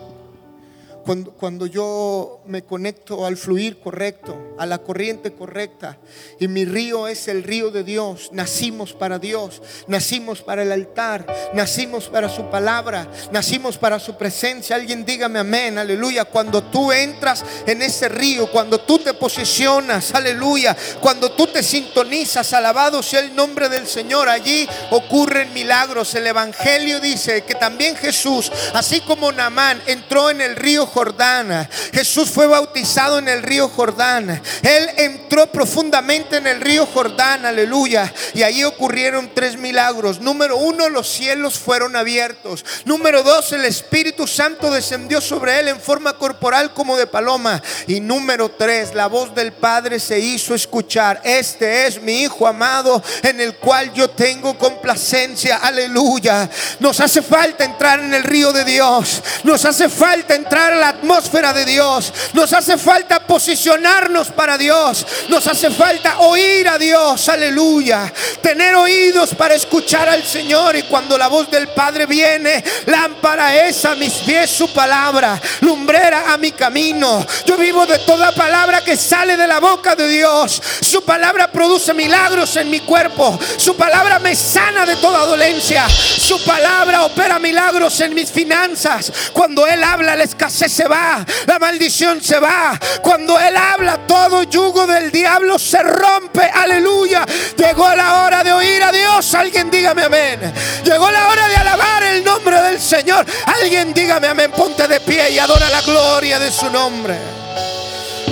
cuando, cuando, yo me conecto al fluir correcto, a la corriente correcta, y mi río es el río de Dios, nacimos para Dios, nacimos para el altar, nacimos para su palabra, nacimos para su presencia. Alguien dígame amén, aleluya. Cuando tú entras en ese río, cuando tú te posicionas, aleluya, cuando tú te sintonizas, alabado sea el nombre del Señor, allí ocurren milagros. El Evangelio dice que también Jesús, así como Namán, entró en el río Jordán. Jesús fue bautizado en el río Jordán. Él entró profundamente en el río Jordán, aleluya. Y ahí ocurrieron tres milagros. Número uno, los cielos fueron abiertos. Número dos, el Espíritu Santo descendió sobre él en forma corporal como de paloma. Y número tres, la voz del Padre se hizo escuchar. Este es mi Hijo amado en el cual yo tengo complacencia. Aleluya. Nos hace falta entrar en el río de Dios. Nos hace falta entrar la atmósfera de Dios. Nos hace falta posicionarnos para Dios. Nos hace falta oír a Dios. Aleluya. Tener oídos para escuchar al Señor. Y cuando la voz del Padre viene, lámpara es a mis pies su palabra. Lumbrera a mi camino. Yo vivo de toda palabra que sale de la boca de Dios. Su palabra produce milagros en mi cuerpo. Su palabra me sana de toda dolencia. Su palabra opera milagros en mis finanzas. Cuando Él habla, la escasez se va, la maldición se va. Cuando Él habla, todo yugo del diablo se rompe. Aleluya. Llegó la hora de oír a Dios. Alguien dígame amén. Llegó la hora de alabar el nombre del Señor. Alguien dígame amén. Ponte de pie y adora la gloria de su nombre.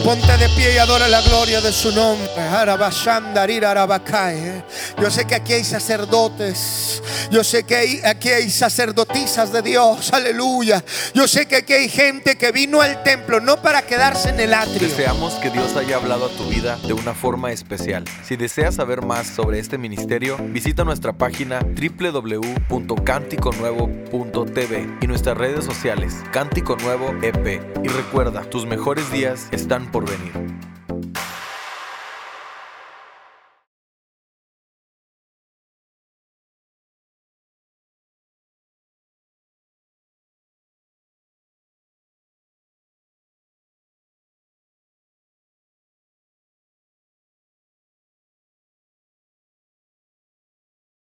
Ponte de pie y adora la gloria de su nombre. Yo sé que aquí hay sacerdotes. Yo sé que aquí hay sacerdotisas de Dios. Aleluya. Yo sé que aquí hay gente que vino al templo no para quedarse en el atrio. Deseamos que Dios haya hablado a tu vida de una forma especial. Si deseas saber más sobre este ministerio, visita nuestra página www.canticonuevo.tv y nuestras redes sociales Cántico Nuevo EP. Y recuerda, tus mejores días están por venir.